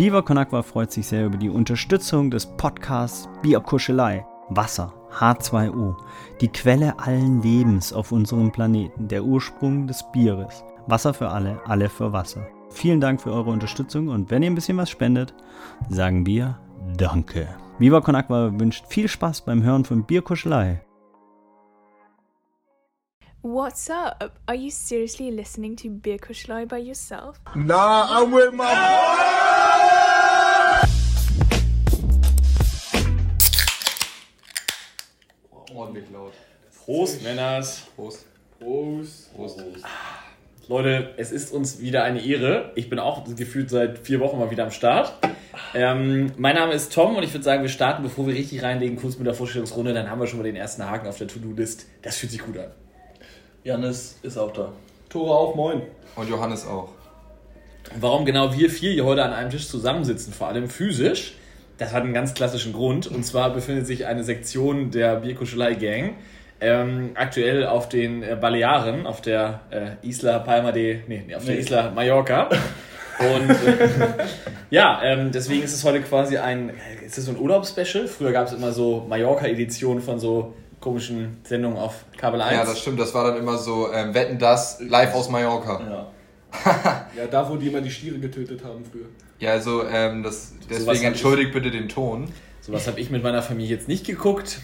Viva Con Agua freut sich sehr über die Unterstützung des Podcasts Bierkuschelei. Wasser, H2O, die Quelle allen Lebens auf unserem Planeten, der Ursprung des Bieres. Wasser für alle, alle für Wasser. Vielen Dank für eure Unterstützung und wenn ihr ein bisschen was spendet, sagen wir Danke. Viva Con Agua wünscht viel Spaß beim Hören von Bierkuschelei. What's up? Are you seriously listening to Beer Kuschlei by yourself? Nah, I'm with my. Prost, Männers. Prost. Prost. Prost. Leute, es ist uns wieder eine Ehre. Ich bin auch gefühlt seit vier Wochen mal wieder am Start. Ähm, mein Name ist Tom und ich würde sagen, wir starten, bevor wir richtig reinlegen, kurz mit der Vorstellungsrunde. Dann haben wir schon mal den ersten Haken auf der To-Do-List. Das fühlt sich gut an. Janis ist auch da. Tore auch, moin. Und Johannes auch. Warum genau wir vier hier heute an einem Tisch zusammensitzen, vor allem physisch, das hat einen ganz klassischen Grund. Und zwar befindet sich eine Sektion der Bierkuschelei-Gang ähm, aktuell auf den äh, Balearen, auf der äh, Isla Palma de, nee, nee auf der Isla Mallorca. Und äh, ja, ähm, deswegen ist es heute quasi ein, ist es so ein Urlaubsspecial? Früher gab es immer so Mallorca-Editionen von so komischen Sendungen auf Kabel 1. Ja, das stimmt. Das war dann immer so, ähm, wetten das, live aus Mallorca. Ja. Ja, da, wo die immer die Stiere getötet haben früher. Ja, also ähm, das, deswegen entschuldigt bitte den Ton. Sowas habe ich mit meiner Familie jetzt nicht geguckt,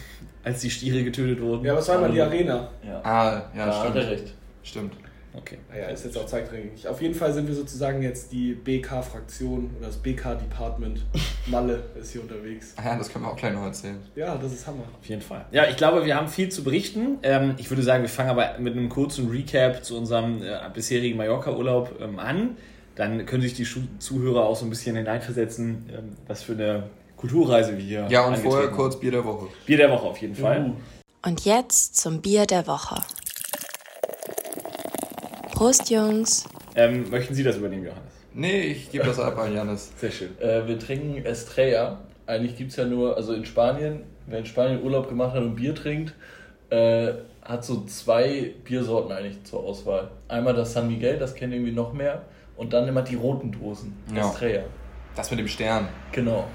als die Stiere getötet wurden. Ja, was war immer die Arena? Ja. Ah, ja, da stimmt. hat er recht. Stimmt. Okay. Naja, ist jetzt auch zeitrangig. Auf jeden Fall sind wir sozusagen jetzt die BK-Fraktion oder das BK-Department. Malle ist hier unterwegs. Ah Ja, das können wir auch gleich noch erzählen. Ja, das ist Hammer. Auf jeden Fall. Ja, ich glaube, wir haben viel zu berichten. Ähm, ich würde sagen, wir fangen aber mit einem kurzen Recap zu unserem äh, bisherigen Mallorca-Urlaub ähm, an. Dann können sich die Schu Zuhörer auch so ein bisschen hineinversetzen, ähm, was für eine Kulturreise wir hier Ja, und vorher kurz Bier der Woche. Bier der Woche auf jeden Fall. Und jetzt zum Bier der Woche. Prost, Jungs. Ähm, möchten Sie das übernehmen, Johannes? Nee, ich gebe das ab an Janis. Sehr schön. Äh, wir trinken Estrella. Eigentlich gibt es ja nur, also in Spanien, wer in Spanien Urlaub gemacht hat und Bier trinkt, äh, hat so zwei Biersorten eigentlich zur Auswahl. Einmal das San Miguel, das kennen irgendwie noch mehr. Und dann immer die roten Dosen. Ja. Estrella. Das mit dem Stern. Genau.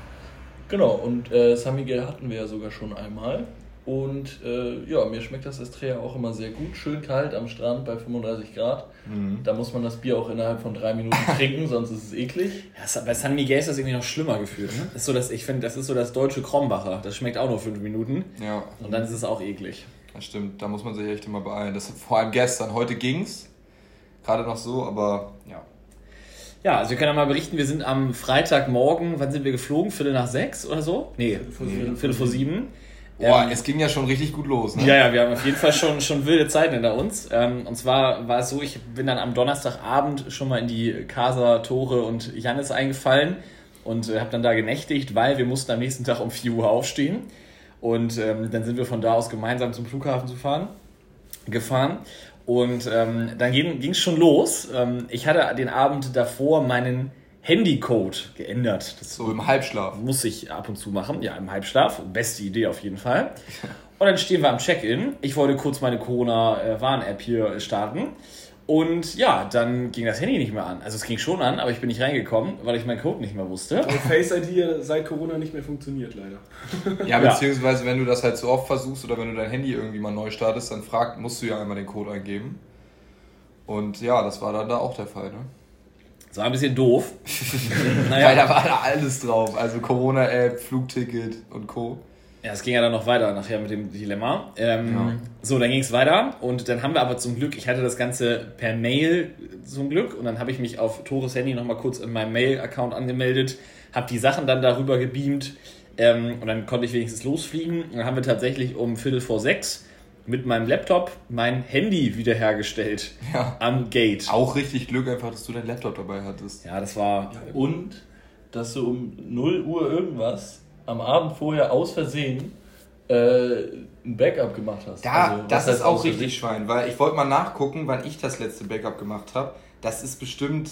Genau, und äh, San Miguel hatten wir ja sogar schon einmal. Und äh, ja, mir schmeckt das Estrella auch immer sehr gut. Schön kalt am Strand bei 35 Grad. Da muss man das Bier auch innerhalb von drei Minuten trinken, sonst ist es eklig. Ja, es- bei San Miguel ist das irgendwie noch schlimmer gefühlt. Ne? Das ist so das, ich finde, das ist so das deutsche Krombacher. Das schmeckt auch nur fünf Minuten. Ja, Und dann ist es auch eklig. das stimmt. Da muss man sich echt immer beeilen. Das vor allem gestern. Heute ging's. Gerade noch so, aber ja. Ja, also wir können ja mal berichten, wir sind am Freitagmorgen, wann sind wir geflogen? Viertel nach sechs oder so? Nee, Viertel, Viertel vor sieben. Boah, Ähm, es ging ja schon richtig gut los, ne? Ja, ja, wir haben auf jeden Fall schon, schon wilde Zeiten hinter uns. Ähm, und zwar war es so, ich bin dann am Donnerstagabend schon mal in die Casa, Tore und Jannis eingefallen und äh, habe dann da genächtigt, weil wir mussten am nächsten Tag um 4 Uhr aufstehen. Und ähm, dann sind wir von da aus gemeinsam zum Flughafen zu fahren, gefahren. Und ähm, dann ging es schon los. Ähm, ich hatte den Abend davor meinen Handycode geändert. Das So im Halbschlaf. muss ich ab und zu machen, ja, im Halbschlaf. Beste Idee auf jeden Fall. Und dann stehen wir am Check-in. Ich wollte kurz meine Corona-Warn-App hier starten. Und ja, dann ging das Handy nicht mehr an. Also es ging schon an, aber ich bin nicht reingekommen, weil ich meinen Code nicht mehr wusste. Und Face ID seit Corona nicht mehr funktioniert, leider. Ja, beziehungsweise wenn du das halt so oft versuchst oder wenn du dein Handy irgendwie mal neu startest, dann fragt, musst du ja einmal den Code eingeben. Und ja, das war dann da auch der Fall, ne? Das war ein bisschen doof. Weil da war da alles drauf. Also Corona-App, Flugticket und Co. Ja, es ging ja dann noch weiter nachher mit dem Dilemma. Ähm, Ja. So, dann ging es weiter und dann haben wir aber zum Glück, ich hatte das Ganze per Mail zum Glück und dann habe ich mich auf Tores Handy nochmal kurz in meinem Mail-Account angemeldet, habe die Sachen dann darüber gebeamt ähm, und dann konnte ich wenigstens losfliegen. Und dann haben wir tatsächlich um Viertel vor sechs mit meinem Laptop mein Handy wiederhergestellt Ja. am Gate. Auch richtig Glück einfach, dass du dein Laptop dabei hattest. Ja, das war Und dass du um 0 Uhr irgendwas am Abend vorher aus Versehen äh, ein Backup gemacht hast. Da, Also, das ist auch richtig Schwein, weil ich wollte mal nachgucken, wann ich das letzte Backup gemacht habe. Das ist bestimmt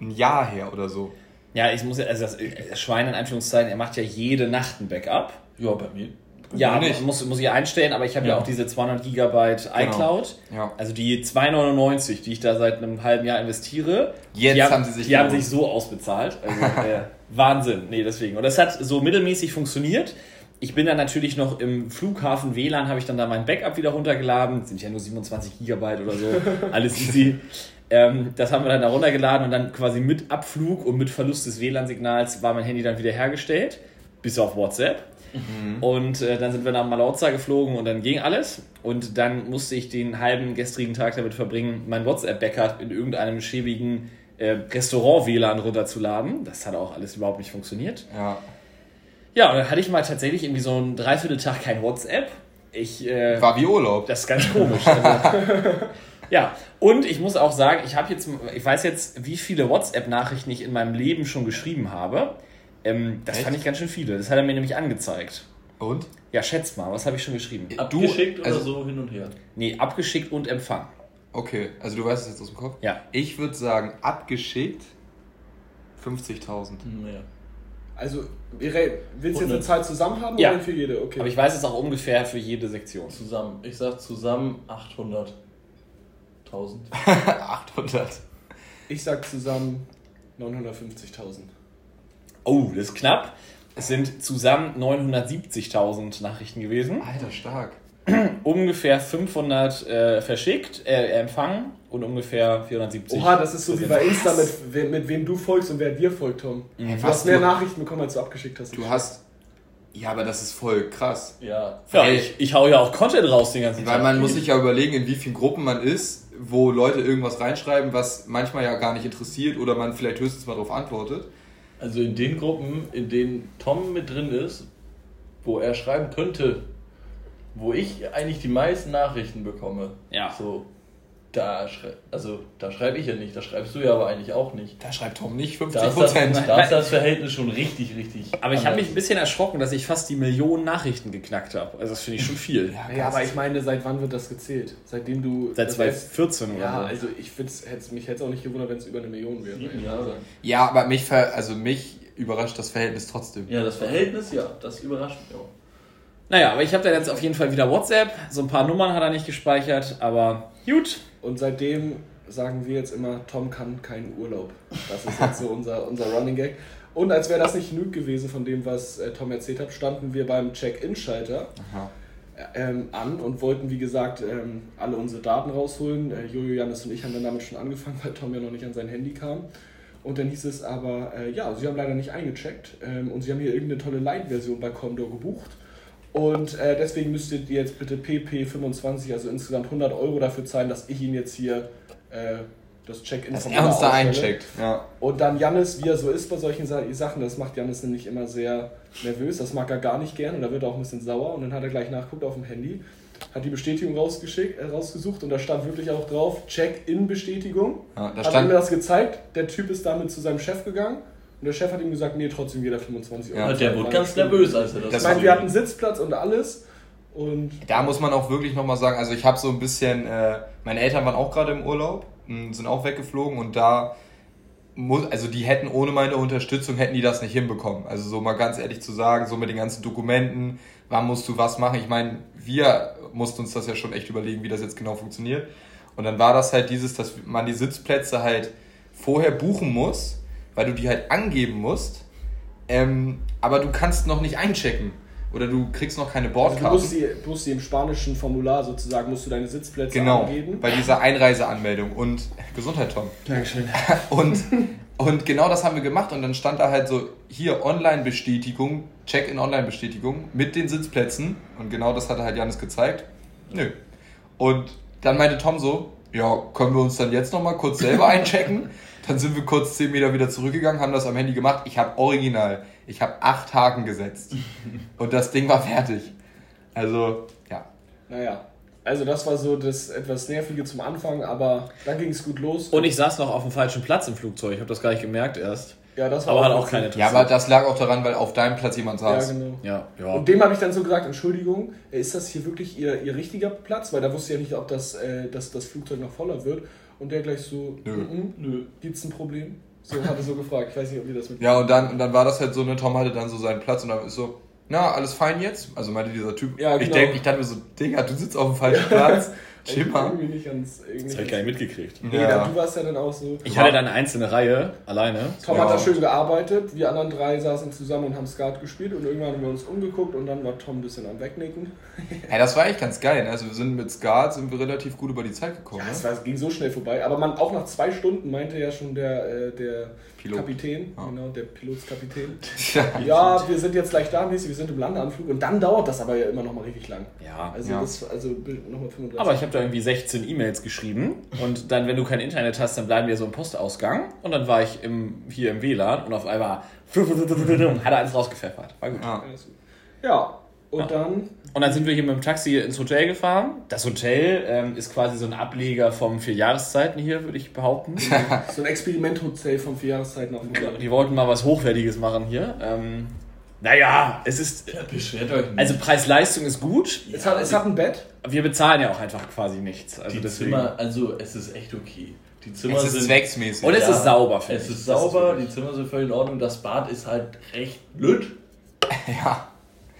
ein Jahr her oder so. Ja, ich muss ja, also das äh, Schwein in Anführungszeichen, er macht ja jede Nacht ein Backup. Ja, bei mir Ja, Nicht. muss, muss ich einstellen, aber ich habe ja. Ja. auch diese 200 Gigabyte iCloud. Ja. Also die 2,99, die ich da seit einem halben Jahr investiere. Jetzt die haben sie sich Die haben sich so ausbezahlt. Also, äh, Wahnsinn. Nee, deswegen. Und das hat so mittelmäßig funktioniert. Ich bin dann natürlich noch im Flughafen WLAN, habe ich dann da mein Backup wieder runtergeladen. Sind ja nur 27 Gigabyte oder so. Alles easy. Ähm, das haben wir dann da runtergeladen und dann quasi mit Abflug und mit Verlust des WLAN-Signals war mein Handy dann wieder hergestellt. Bis auf WhatsApp. Und äh, dann sind wir nach Malauza geflogen und dann ging alles. Und dann musste ich den halben gestrigen Tag damit verbringen, mein WhatsApp-Backup in irgendeinem schäbigen äh, Restaurant-WLAN runterzuladen. Das hat auch alles überhaupt nicht funktioniert. Ja. Ja, und dann hatte ich mal tatsächlich irgendwie so einen Dreivierteltag kein WhatsApp. Ich, äh, War wie Urlaub. das ist ganz komisch. Also, ja, und ich muss auch sagen, ich habe jetzt, ich weiß jetzt, wie viele WhatsApp-Nachrichten ich in meinem Leben schon geschrieben habe. Ähm, das Echt? fand ich ganz schön viele. Das hat er mir nämlich angezeigt. Und? Ja, schätzt mal, was habe ich schon geschrieben? Abgeschickt oder also- so hin und her? Nee, abgeschickt und empfangen. Okay, also du weißt es jetzt aus dem Kopf? Ja. Ich würde sagen, abgeschickt 50.000. Naja. Also, willst du jetzt eine 100. Zahl zusammen haben Ja. oder für jede? Okay. Aber ich weiß es auch ungefähr für jede Sektion. Zusammen. Ich sag zusammen 800. 1000. 800. Ich sag zusammen 950.000. Oh, das ist knapp. Es sind zusammen 970.000 Nachrichten gewesen. Alter, stark. Ungefähr 500 äh, verschickt, äh, empfangen und ungefähr 470. Oha, das ist so wie bei Insta, mit, we- mit wem du folgst und wer dir folgt, Tom. Du was hast mehr du- Nachrichten bekommen, als du abgeschickt hast. Du hast. Ja, aber das ist voll krass. Ja. Ja, ich, ich hau ja auch Content raus den ganzen Weil Tag. man muss sich ja überlegen, in wie vielen Gruppen man ist, wo Leute irgendwas reinschreiben, was manchmal ja gar nicht interessiert oder man vielleicht höchstens mal darauf antwortet. Also in den Gruppen, in denen Tom mit drin ist, wo er schreiben könnte, wo ich eigentlich die meisten Nachrichten bekomme. Ja. So, da schrei also da schreibe ich ja nicht, da schreibst du ja aber eigentlich auch nicht. Da schreibt Tom nicht 50 Da ist das, Prozent. da ist das Verhältnis schon richtig, richtig. Aber ich habe mich ein bisschen erschrocken, dass ich fast die Millionen Nachrichten geknackt habe. Also das finde ich schon viel. Ja, aber ich meine, seit wann wird das gezählt? Seitdem du. Seit das 2014 oder Ja, so. also ich hätt's, mich hätte es auch nicht gewundert, wenn es über eine Million wäre. Ja, aber mich, ver also mich überrascht das Verhältnis trotzdem. Ja, das Verhältnis, ja, das überrascht mich auch. Naja, aber ich habe dann jetzt auf jeden Fall wieder WhatsApp. So ein paar Nummern hat er nicht gespeichert, aber gut. Und seitdem sagen wir jetzt immer, Tom kann keinen Urlaub. Das ist jetzt so unser, unser Running Gag. Und als wäre das nicht genug gewesen von dem, was äh, Tom erzählt hat, standen wir beim Check-In-Schalter Aha. ähm, an und wollten, wie gesagt, ähm, alle unsere Daten rausholen. Äh, Jojo, Janis und ich haben dann damit schon angefangen, weil Tom ja noch nicht an sein Handy kam. Und dann hieß es aber, äh, ja, sie haben leider nicht eingecheckt ähm, und sie haben hier irgendeine tolle Light-Version bei Condor gebucht. Und äh, deswegen müsstet ihr jetzt bitte PP25, also insgesamt 100 Euro dafür zahlen, dass ich Ihnen jetzt hier äh, das Check-in Dass er uns da eincheckt. Ja. Und dann Jannis, wie er so ist bei solchen Sa- Sachen, das macht Jannis nämlich immer sehr nervös, das mag er gar nicht gern und da wird er auch ein bisschen sauer und dann hat er gleich nachgeguckt auf dem Handy, hat die Bestätigung rausgeschickt, äh, rausgesucht und da stand wirklich auch drauf, Check-in-Bestätigung. Ja, da Hat ihm stand, das gezeigt, der Typ ist damit zu seinem Chef gegangen und der Chef hat ihm gesagt, nee, trotzdem jeder 25 Euro. Ja, der wurde ganz nervös, als er das Ich meine, wir hatten Sitzplatz und alles und da muss man auch wirklich nochmal sagen, also ich habe so ein bisschen, äh, meine Eltern waren auch gerade im Urlaub, sind auch weggeflogen und da muss, also die hätten ohne meine Unterstützung, hätten die das nicht hinbekommen. Also so mal ganz ehrlich zu sagen, so mit den ganzen Dokumenten, wann musst du was machen. Ich meine, wir mussten uns das ja schon echt überlegen, wie das jetzt genau funktioniert. Und dann war das halt dieses, dass man die Sitzplätze halt vorher buchen muss, weil du die halt angeben musst, ähm, aber du kannst noch nicht einchecken. Oder du kriegst noch keine also du Bordkarte. musst die, du musst die im spanischen Formular sozusagen, musst du deine Sitzplätze Genau, angeben. bei dieser Einreiseanmeldung. Und Gesundheit, Tom. Dankeschön. Und, und genau das haben wir gemacht. Und dann stand da halt so, hier Online-Bestätigung, Check-in-Online-Bestätigung mit den Sitzplätzen. Und genau das hat halt Janis gezeigt. Nö. Und dann meinte Tom so, ja, können wir uns dann jetzt nochmal kurz selber einchecken? Dann sind wir kurz 10 Meter wieder zurückgegangen, haben das am Handy gemacht. Ich habe original, ich habe acht Haken gesetzt. Und das Ding war fertig. Also, ja. Naja, also das war so das etwas Nervige zum Anfang, aber dann ging es gut los. Und ich saß noch auf dem falschen Platz im Flugzeug. Ich habe das gar nicht gemerkt erst. ja, das war Aber hat auch keine Ja, aber das lag auch daran, weil auf deinem Platz jemand Ja, saß. genau. Ja, ja. Und dem habe ich dann so gesagt, Entschuldigung, äh, ist das hier wirklich ihr, ihr richtiger Platz? Weil da wusste ja nicht, ob das, äh, dass das Flugzeug noch voller wird. Und der gleich so, Nö. "Mm, nö, gibt's ein Problem? So hat er so gefragt. Ich weiß nicht, ob ihr das mit. Ja, und dann, und dann war das halt so, ne, Tom hatte dann so seinen Platz und dann ist so, na, alles fein jetzt? Also meinte dieser Typ, Ja, ich genau. denke, ich dachte mir so, Digga, du sitzt auf dem falschen Platz. Mal. Irgendwie nicht ganz. Irgendwie Das habe ich gar nicht mitgekriegt. Nee, Ja. dann, du warst ja dann auch so. Ich hatte dann eine einzelne Reihe alleine. Tom Ja. hat da schön gearbeitet, wir anderen drei saßen zusammen und haben Skat gespielt und irgendwann haben wir uns umgeguckt und dann war Tom ein bisschen am Wegnicken. Ja, das war echt ganz geil. Ne? Also wir sind mit Skat sind wir relativ gut über die Zeit gekommen. Ja, es, ne? war, es ging so schnell vorbei, aber man auch nach zwei Stunden meinte ja schon der, äh, der Pilot. Kapitän, Ja. genau, der Pilotskapitän. Ja. Ja, wir sind jetzt gleich da, mäßig, wir sind im Landeanflug und dann dauert das aber ja immer noch mal richtig lang. Ja. Also Ja. das, also nochmal 35. Aber ich habe da irgendwie 16 E-Mails geschrieben und dann, wenn du kein Internet hast, dann bleiben wir so im Postausgang und dann war ich im, hier im WLAN und auf einmal hat er alles rausgepfeffert. War gut. Gut. Ja, und Ja. dann, Und dann sind wir hier mit dem Taxi ins Hotel gefahren. Das Hotel ähm, ist quasi so ein Ableger vom vier Jahreszeiten hier, würde ich behaupten. so ein Experimenthotel von vier Jahreszeiten auf dem Hotel. Die wollten mal was Hochwertiges machen hier. Ähm, naja, es ist. Ja, beschwert euch nicht. Also Preis-Leistung ist gut. Es hat, es hat ein Bett. Wir bezahlen ja auch einfach quasi nichts. Also die deswegen. Zimmer, also es ist echt okay. Die Zimmer Es ist sind zwecksmäßig. Und es ist sauber, finde Es ich. ist Das sauber, wirklich- die Zimmer sind völlig in Ordnung. Das Bad ist halt recht blöd. ja.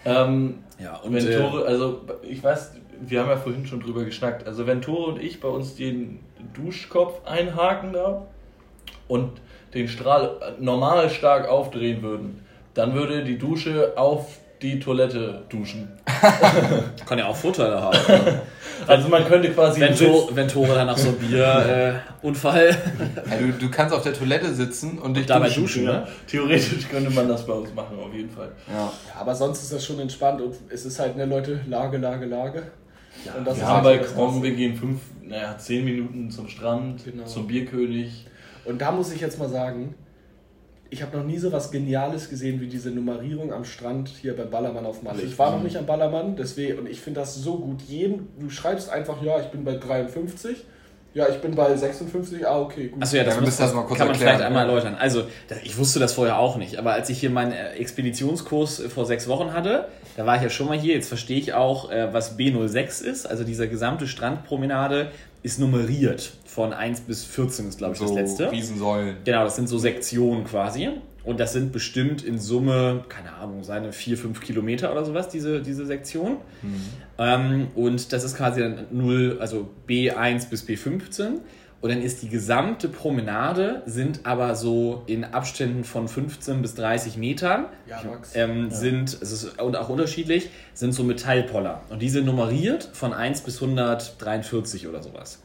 Ähm, Ja, und wenn äh, Tore, also ich weiß, wir haben ja vorhin schon drüber geschnackt. Also wenn Tore und ich bei uns den Duschkopf einhaken da und den Strahl normal stark aufdrehen würden, dann würde die Dusche auf die Toilette duschen. kann ja auch Vorteile haben. Also man könnte quasi wenn, Tor, wenn Tore dann nach so einem Bier-Unfall. Ja, du, du kannst auf der Toilette sitzen und dich dabei duschen. duschen, ja, ne? theoretisch könnte man das bei uns machen, auf jeden Fall. Ja. Ja, aber sonst ist das schon entspannt und es ist halt, ne Leute, Lage, Lage, Lage. und das wir ist haben halt Balkon, das wir gehen fünf, naja, zehn Minuten zum Strand, Genau. zum Bierkönig. Und da muss ich jetzt mal sagen, ich habe noch nie so was Geniales gesehen wie diese Nummerierung am Strand hier beim Ballermann auf Malle. Ich war noch nicht am Ballermann, deswegen, und ich finde das so gut. Jedem, du schreibst einfach, ja, ich bin bei 53, ja, ich bin bei 56, ah, okay, gut. Achso, ja, das, muss, das mal kurz kann man erklären. vielleicht einmal erläutern. Also, ich wusste das vorher auch nicht, aber als ich hier meinen äh, Expeditionskurs äh, vor sechs Wochen hatte, da war ich ja schon mal hier, jetzt verstehe ich auch, äh, was B06 ist. Also, dieser gesamte Strandpromenade ist nummeriert. Von 1 bis 14 ist, glaube ich, So das letzte. Riesensäulen. Genau, das sind so Sektionen quasi. Und das sind bestimmt in Summe, keine Ahnung, seine 4, 5 Kilometer oder sowas, diese, diese Sektion. Ähm, und das ist quasi dann 0, also B1 bis B15. Und dann ist die gesamte Promenade, sind aber so in Abständen von 15 bis 30 Metern. Ja. Ähm, sind, es ist und auch unterschiedlich, sind so Metallpoller. Und die sind nummeriert von 1 bis 143 oder sowas.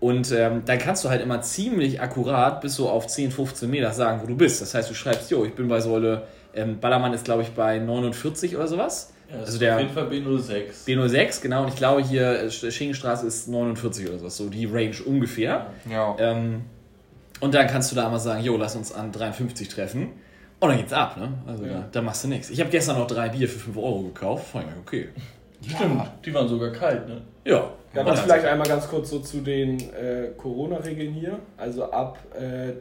Und ähm, dann kannst du halt immer ziemlich akkurat bis so auf 10, 15 Meter sagen, wo du bist. Das heißt, du schreibst, jo, ich bin bei Säule, ähm, Ballermann ist glaube ich bei 49 oder sowas. Ja, also der auf jeden Fall B06. B06, genau. Und ich glaube hier, äh, Schinkenstraße ist 49 oder sowas, so die Range ungefähr. Ja. Ähm, und dann kannst du da mal sagen, jo, lass uns an 53 treffen. Und dann geht's ab, ne? Also da, da machst du nichts. Ich habe gestern noch drei Bier für 5 Euro gekauft. Fand ich okay. Stimmt, die waren sogar kalt, ne? Ja. Ja, Und das dann- vielleicht einmal ganz kurz so zu den äh, Corona-Regeln hier. Also ab äh,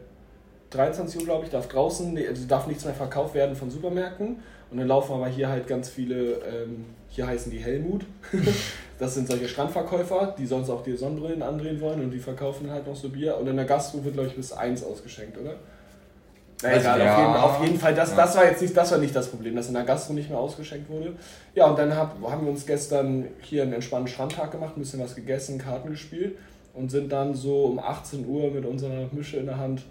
23 Uhr, glaube ich, darf draußen, also darf nichts mehr verkauft werden von Supermärkten. Und dann laufen aber hier halt ganz viele, ähm, hier heißen die Helmut. das sind solche Strandverkäufer, die sonst auch die Sonnenbrillen andrehen wollen und die verkaufen halt noch so Bier. Und in der Gastro wird, glaube ich, bis 1 ausgeschenkt, oder? Na, Weiß egal, ich auf, jeden, Ja. auf jeden Fall, das, Ja. das war jetzt nicht, das war nicht das Problem, dass in der Gastro nicht mehr ausgeschenkt wurde. Ja, und dann hab, haben wir uns gestern hier einen entspannten Strandtag gemacht, ein bisschen was gegessen, Karten gespielt und sind dann so um 18 Uhr mit unserer Mische in der Hand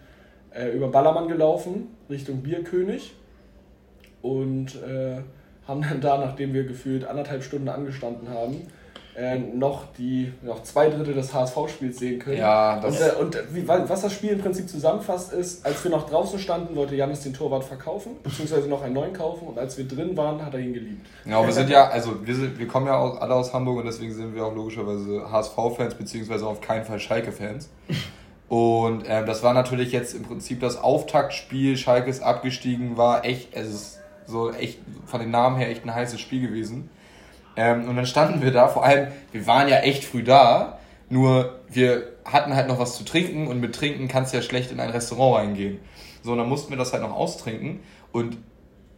äh, über Ballermann gelaufen, Richtung Bierkönig. Und äh, haben dann da, nachdem wir gefühlt anderthalb Stunden angestanden haben, äh, noch, die, noch zwei Drittel des HSV-Spiels sehen können. Ja, das- und äh, und wie, was das Spiel im Prinzip zusammenfasst, ist, als wir noch draußen standen, wollte Janis den Torwart verkaufen, beziehungsweise noch einen neuen kaufen. Und als wir drin waren, hat er ihn geliebt. Genau, wir sind ja, also wir, sind, wir kommen ja auch alle aus Hamburg und deswegen sind wir auch logischerweise HSV-Fans, beziehungsweise auf keinen Fall Schalke-Fans. Und ähm, das war natürlich jetzt im Prinzip das Auftaktspiel. Schalke ist abgestiegen, war echt, es ist so echt von den Namen her echt ein heißes Spiel gewesen. Ähm, und dann standen wir da, vor allem, wir waren ja echt früh da, nur wir hatten halt noch was zu trinken und mit Trinken kannst du ja schlecht in ein Restaurant reingehen. So, und dann mussten wir das halt noch austrinken und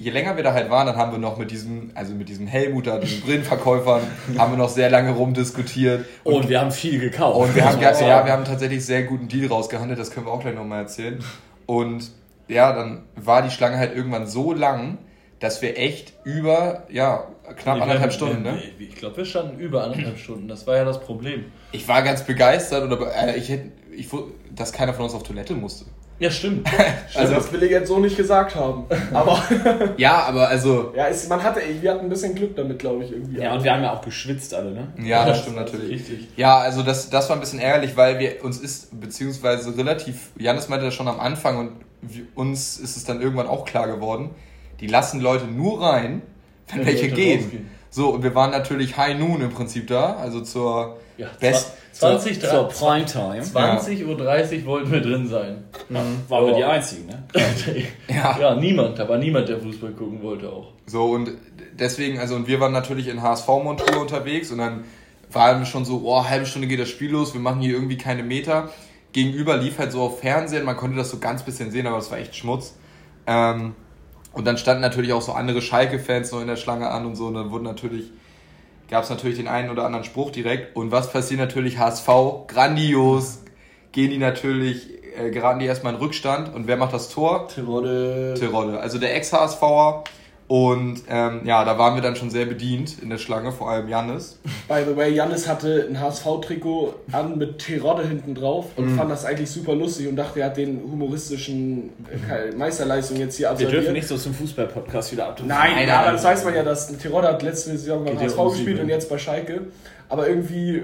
je länger wir da halt waren, dann haben wir noch mit diesem, also mit diesem Helmut da, diesen Brillenverkäufern, haben wir noch sehr lange rumdiskutiert. Und wir haben viel gekauft. Und wir haben, ja, ja, wir haben tatsächlich sehr guten Deal rausgehandelt, das können wir auch gleich nochmal erzählen. Und ja, dann war die Schlange halt irgendwann so lang, dass wir echt über, ja, knapp Ich anderthalb weiß- Stunden, ne? nee, Ich glaube, wir standen über anderthalb Stunden. Das war ja das Problem. Ich war ganz begeistert oder äh, ich hätte, ich, dass keiner von uns auf Toilette musste. Ja, stimmt. Also, das will ich jetzt so nicht gesagt haben. Aber Ja, aber also, ja, es, man hatte, wir hatten ein bisschen Glück damit, glaube ich, irgendwie. Ja, und wir haben ja auch geschwitzt alle, ne? ja, das stimmt natürlich. Richtig. Ja, also das, das war ein bisschen ärgerlich, weil wir uns ist, beziehungsweise relativ, Janis meinte das schon am Anfang und wir, uns ist es dann irgendwann auch klar geworden, die lassen Leute nur rein, wenn Wenn welche gehen. rausgehen. So, und wir waren natürlich High Noon im Prinzip da, also zur Ja, Best. 20, Zur Primetime. 20.30 Uhr wollten wir drin sein. Waren wir die Einzigen, ne? Ja. Ja, niemand. Da war niemand, der Fußball gucken wollte auch. So, und deswegen, also, und wir waren natürlich in HSV-Montur unterwegs und dann war dann schon so, oh, halbe Stunde geht das Spiel los, wir machen hier irgendwie keine Meter. Gegenüber lief halt so auf Fernsehen, man konnte das so ganz bisschen sehen, aber es war echt Schmutz. Ähm, und dann standen natürlich auch so andere Schalke-Fans noch in der Schlange an und so, und dann wurde natürlich, gab es natürlich den einen oder anderen Spruch direkt. Und was passiert natürlich? HSV, grandios, gehen die natürlich, äh, geraten die erstmal in Rückstand. Und wer macht das Tor? Tirode. Tirode, also der Ex-HSVer. Und ähm, ja, da waren wir dann schon sehr bedient in der Schlange, vor allem Jannis. By the way, Jannis hatte ein HSV-Trikot an mit Terodde hinten drauf und Mhm. fand das eigentlich super lustig und dachte, er hat den humoristischen äh, Meisterleistung jetzt hier Wir absolviert. dürfen nicht so zum Fußball-Podcast wieder abdrücken. Nein, Nein, aber nein. das weiß man ja, dass Terodde hat letzte Saison beim HSV gespielt und jetzt bei Schalke. Aber irgendwie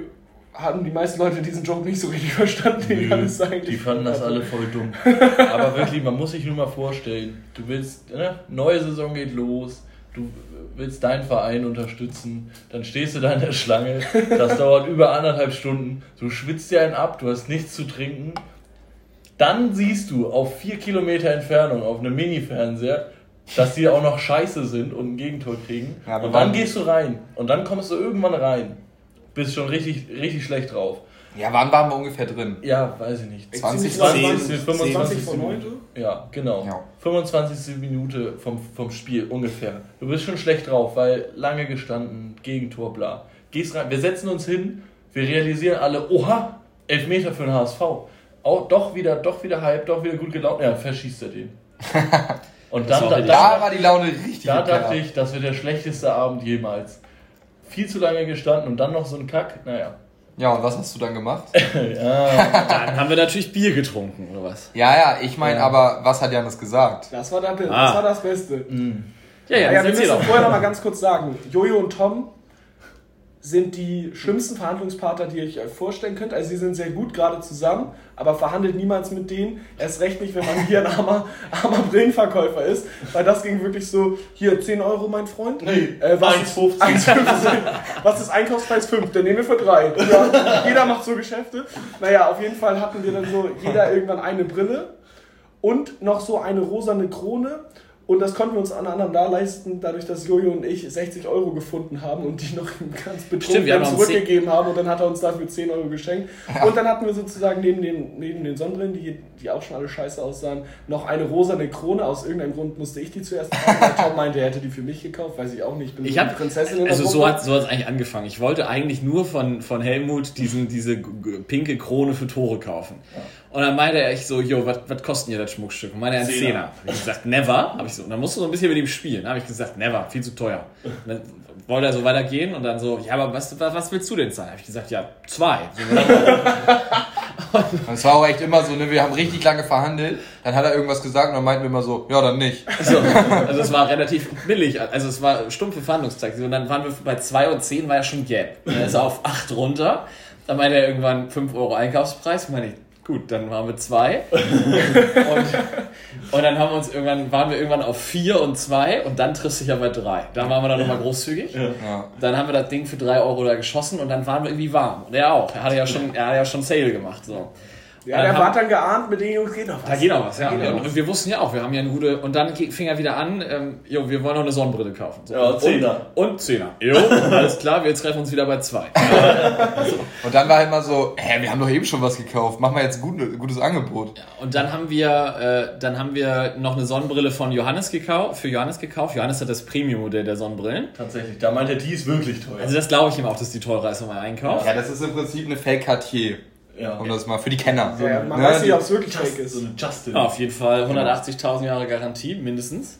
hatten die meisten Leute diesen Joke nicht so richtig verstanden, eigentlich. Die fanden das alle voll dumm. Aber wirklich, man muss sich nur mal vorstellen, du willst, ne, neue Saison geht los, du willst deinen Verein unterstützen, dann stehst du da in der Schlange, das dauert über anderthalb Stunden, du schwitzt dir einen ab, du hast nichts zu trinken. Dann siehst du auf vier Kilometer Entfernung auf einem Mini-Fernseher, dass die auch noch scheiße sind und ein Gegentor kriegen. Ja, und dann wann- gehst du rein. Und dann kommst du irgendwann rein. Bist schon richtig, richtig schlecht drauf. Ja, wann waren wir ungefähr drin? Ja, weiß ich nicht. 20, 20, 20, 25 von heute? Ja, genau. Ja. 25. Minute vom, vom Spiel ungefähr. Du bist schon schlecht drauf, weil lange gestanden, Gegentor, bla. Gehst rein, wir setzen uns hin, wir realisieren alle, oha, Elfmeter für den HSV. Auch doch wieder, doch wieder Hype, doch wieder gut gelaunt. Ja, verschießt er den. Und dann, war da, Da da, war die Laune richtig da dachte ich, das wird der schlechteste Abend jemals. Viel zu lange gestanden und dann noch so ein Kack. Naja. Ja, und was hast du dann gemacht? Ja, Dann haben wir natürlich Bier getrunken, oder was? ja, ja, ich meine, Ja. aber was hat Janis gesagt? Das war, der, das, Ah. war das Beste. Ja, Ja, wir erzähl müssen doch. vorher noch mal ganz kurz sagen, Jojo und Tom sind die schlimmsten Verhandlungspartner, die ihr euch vorstellen könnt. Also sie sind sehr gut gerade zusammen, aber verhandelt niemals mit denen. Erst recht nicht, wenn man hier ein armer, armer Brillenverkäufer ist. Weil das ging wirklich so, hier 10 Euro, mein Freund. Nee, äh, was 1,50. ist 1,15. Was ist Einkaufspreis 5? Den nehmen wir für 3. Ja, jeder macht so Geschäfte. Naja, auf jeden Fall hatten wir dann so, jeder irgendwann eine Brille und noch so eine rosane Krone. Und das konnten wir uns an anderem da leisten, dadurch, dass Jojo und ich 60 Euro gefunden haben und die noch ganz Stimmt, betrunken haben noch zurückgegeben haben. Und dann hat er uns dafür 10 Euro geschenkt. Und dann hatten wir sozusagen neben den, neben den Sonnenbrillen, die, die auch schon alle scheiße aussahen, noch eine rosane Krone. Aus irgendeinem Grund musste ich die zuerst weil Tom meinte, er hätte die für mich gekauft. Weiß ich auch nicht. Ich bin Ich hab, Prinzessin in also so hat so hat's eigentlich angefangen. Ich wollte eigentlich nur von, von Helmut diesen, diese pinke Krone für Tore kaufen. Und dann meinte er ich so, jo, was was kostet dir das Schmuckstück? Und meinte er ein Zehner. Hab ich gesagt, never. Hab ich so, und dann musst du so ein bisschen mit ihm spielen. Habe ich gesagt, never, viel zu teuer. Und dann wollte er so weitergehen und dann so, ja, aber was, was, willst du denn zahlen? Habe ich gesagt, ja, zwei. So, und es war auch echt immer so, ne, wir haben richtig lange verhandelt, dann hat er irgendwas gesagt und dann meinten wir immer so, ja, dann nicht. So, also es war relativ billig, also es war stumpfe Verhandlungszeit. Und dann waren wir bei 2 und 10 war ja schon Gap. Dann ist er auf 8 runter. Dann meinte er irgendwann 5 Euro Einkaufspreis. Meine ich, gut, dann waren wir 2. Und, und dann haben wir uns irgendwann, waren wir irgendwann auf 4 und 2 und dann trifft sich ja bei 3. Dann waren wir dann nochmal großzügig. Ja. Dann haben wir das Ding für 3 Euro da geschossen und dann waren wir irgendwie warm. Und er auch. Er hatte ja schon, er hatte ja schon Sale gemacht. So. Ja, Dann der hat dann geahnt, mit den Jungs geht noch was. Da geht noch was, ja. Noch Und wir wussten ja auch, wir haben ja eine gute. Und dann fing er wieder an, ähm, jo, wir wollen noch eine Sonnenbrille kaufen. So. Ja, Zehner. Und, und Zehner. Jo, alles klar, wir treffen uns wieder bei zwei. Und dann war halt mal so, hä, wir haben doch eben schon was gekauft, mach mal jetzt ein gut, gutes Angebot. Und dann haben wir, äh, dann haben wir noch eine Sonnenbrille von Johannes gekauft, für Johannes gekauft. Johannes hat das Premium-Modell der Sonnenbrillen. Tatsächlich, da meinte er, die ist wirklich teuer. Also das glaube ich ihm auch, dass die teurer ist, wenn man einkauft. Ja, das ist im Prinzip eine Fake Cartier, ja. um das mal für die Kenner. Ja, man Ne, weiß nicht, ob es wirklich fake Just, ist. so eine Justin. Ja, auf jeden Fall 180.000 Jahre Garantie, mindestens.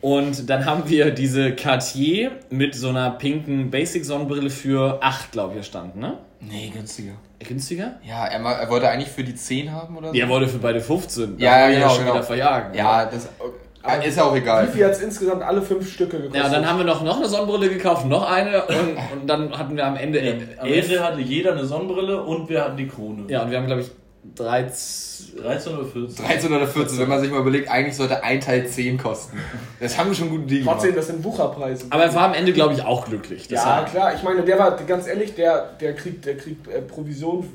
Und dann haben wir diese Cartier mit so einer pinken Basic-Sonnenbrille für 8, glaube ich, hier stand, ne? Nee, günstiger. Günstiger? Ja, er, er wollte eigentlich für die 10 haben oder so. Ja, wollte für beide 15. Da Ja, wollen wir genau, schon genau. wieder verjagen. Ja, das äh, ist ja auch Wie egal. viel hat es insgesamt alle fünf Stücke gekostet? Ja, und dann haben wir noch, noch eine Sonnenbrille gekauft, noch eine und, und dann hatten wir am Ende Nee, am. Ende hatte jeder eine Sonnenbrille und wir hatten die Krone. Ja, und wir haben, glaube ich, 13. 13 oder 14. 13 oder 14, wenn man sich mal überlegt, eigentlich sollte ein Teil 10 kosten. Das haben wir schon guten Deal. Trotzdem, das sind Wucherpreise. Aber er war am Ende, glaube ich, auch glücklich. Das ja, klar. Ich meine, der war ganz ehrlich, der, der kriegt, der kriegt äh, Provision,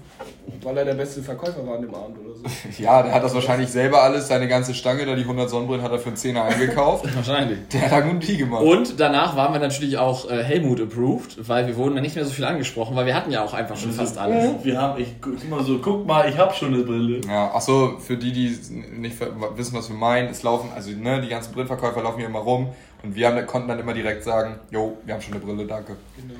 weil er der beste Verkäufer war an dem Abend oder so. Ja, der hat das wahrscheinlich selber alles, seine ganze Stange, da die 100 Sonnenbrillen hat er für einen Zehner eingekauft. Wahrscheinlich. Der hat einen guten Deal gemacht. Und danach waren wir natürlich auch äh, Helmut approved, weil wir wurden dann nicht mehr so viel angesprochen, weil wir hatten ja auch einfach schon fast alles. Wir haben, ich guck immer so, guck mal, ich habe schon eine Brille. Ja, ach so, für die, die nicht wissen, was wir meinen, es laufen, also ne, die ganzen Brillenverkäufer laufen hier immer rum und wir haben, konnten dann immer direkt sagen, jo, wir haben schon eine Brille, danke. Genau.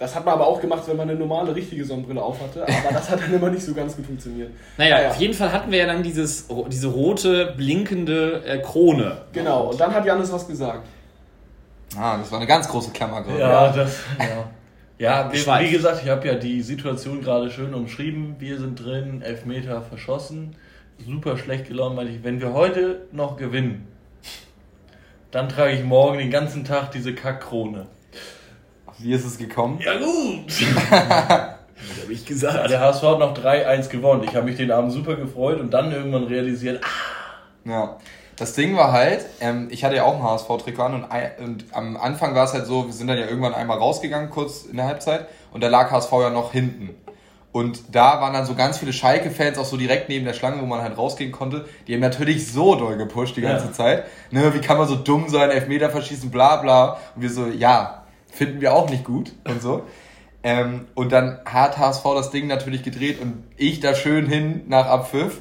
Das hat man aber auch gemacht, wenn man eine normale, richtige Sonnenbrille aufhatte. Aber das hat dann immer nicht so ganz gut funktioniert. Naja, Ah, ja. auf jeden Fall hatten wir ja dann dieses, diese rote, blinkende äh, Krone. Genau, und dann hat Janis was gesagt. Ah, das war eine ganz große Klammer gerade. Ja, das, ja. Ja, wie, wie gesagt, ich habe ja die Situation gerade schön umschrieben. Wir sind drin, Elfmeter verschossen, super schlecht gelaunt, weil ich, wenn wir heute noch gewinnen, dann trage ich morgen den ganzen Tag diese Kackkrone. Wie ist es gekommen? Ja gut! Das habe ich Ja, gesagt. der HSV hat noch 3-1 gewonnen. Ich habe mich den Abend super gefreut und dann irgendwann realisiert, ah, Ja. Das Ding war halt, ähm, ich hatte ja auch ein HSV-Trikot an und, und am Anfang war es halt so, wir sind dann ja irgendwann einmal rausgegangen, kurz in der Halbzeit, und da lag HSV ja noch hinten. Und da waren dann so ganz viele Schalke-Fans auch so direkt neben der Schlange, wo man halt rausgehen konnte. Die haben natürlich so doll gepusht die ganze Ja. Zeit. Ne, wie kann man so dumm sein, Elfmeter verschießen, bla bla. Und wir so, ja, finden wir auch nicht gut und so. Ähm, und dann hat HSV das Ding natürlich gedreht und ich da schön hin nach Abpfiff.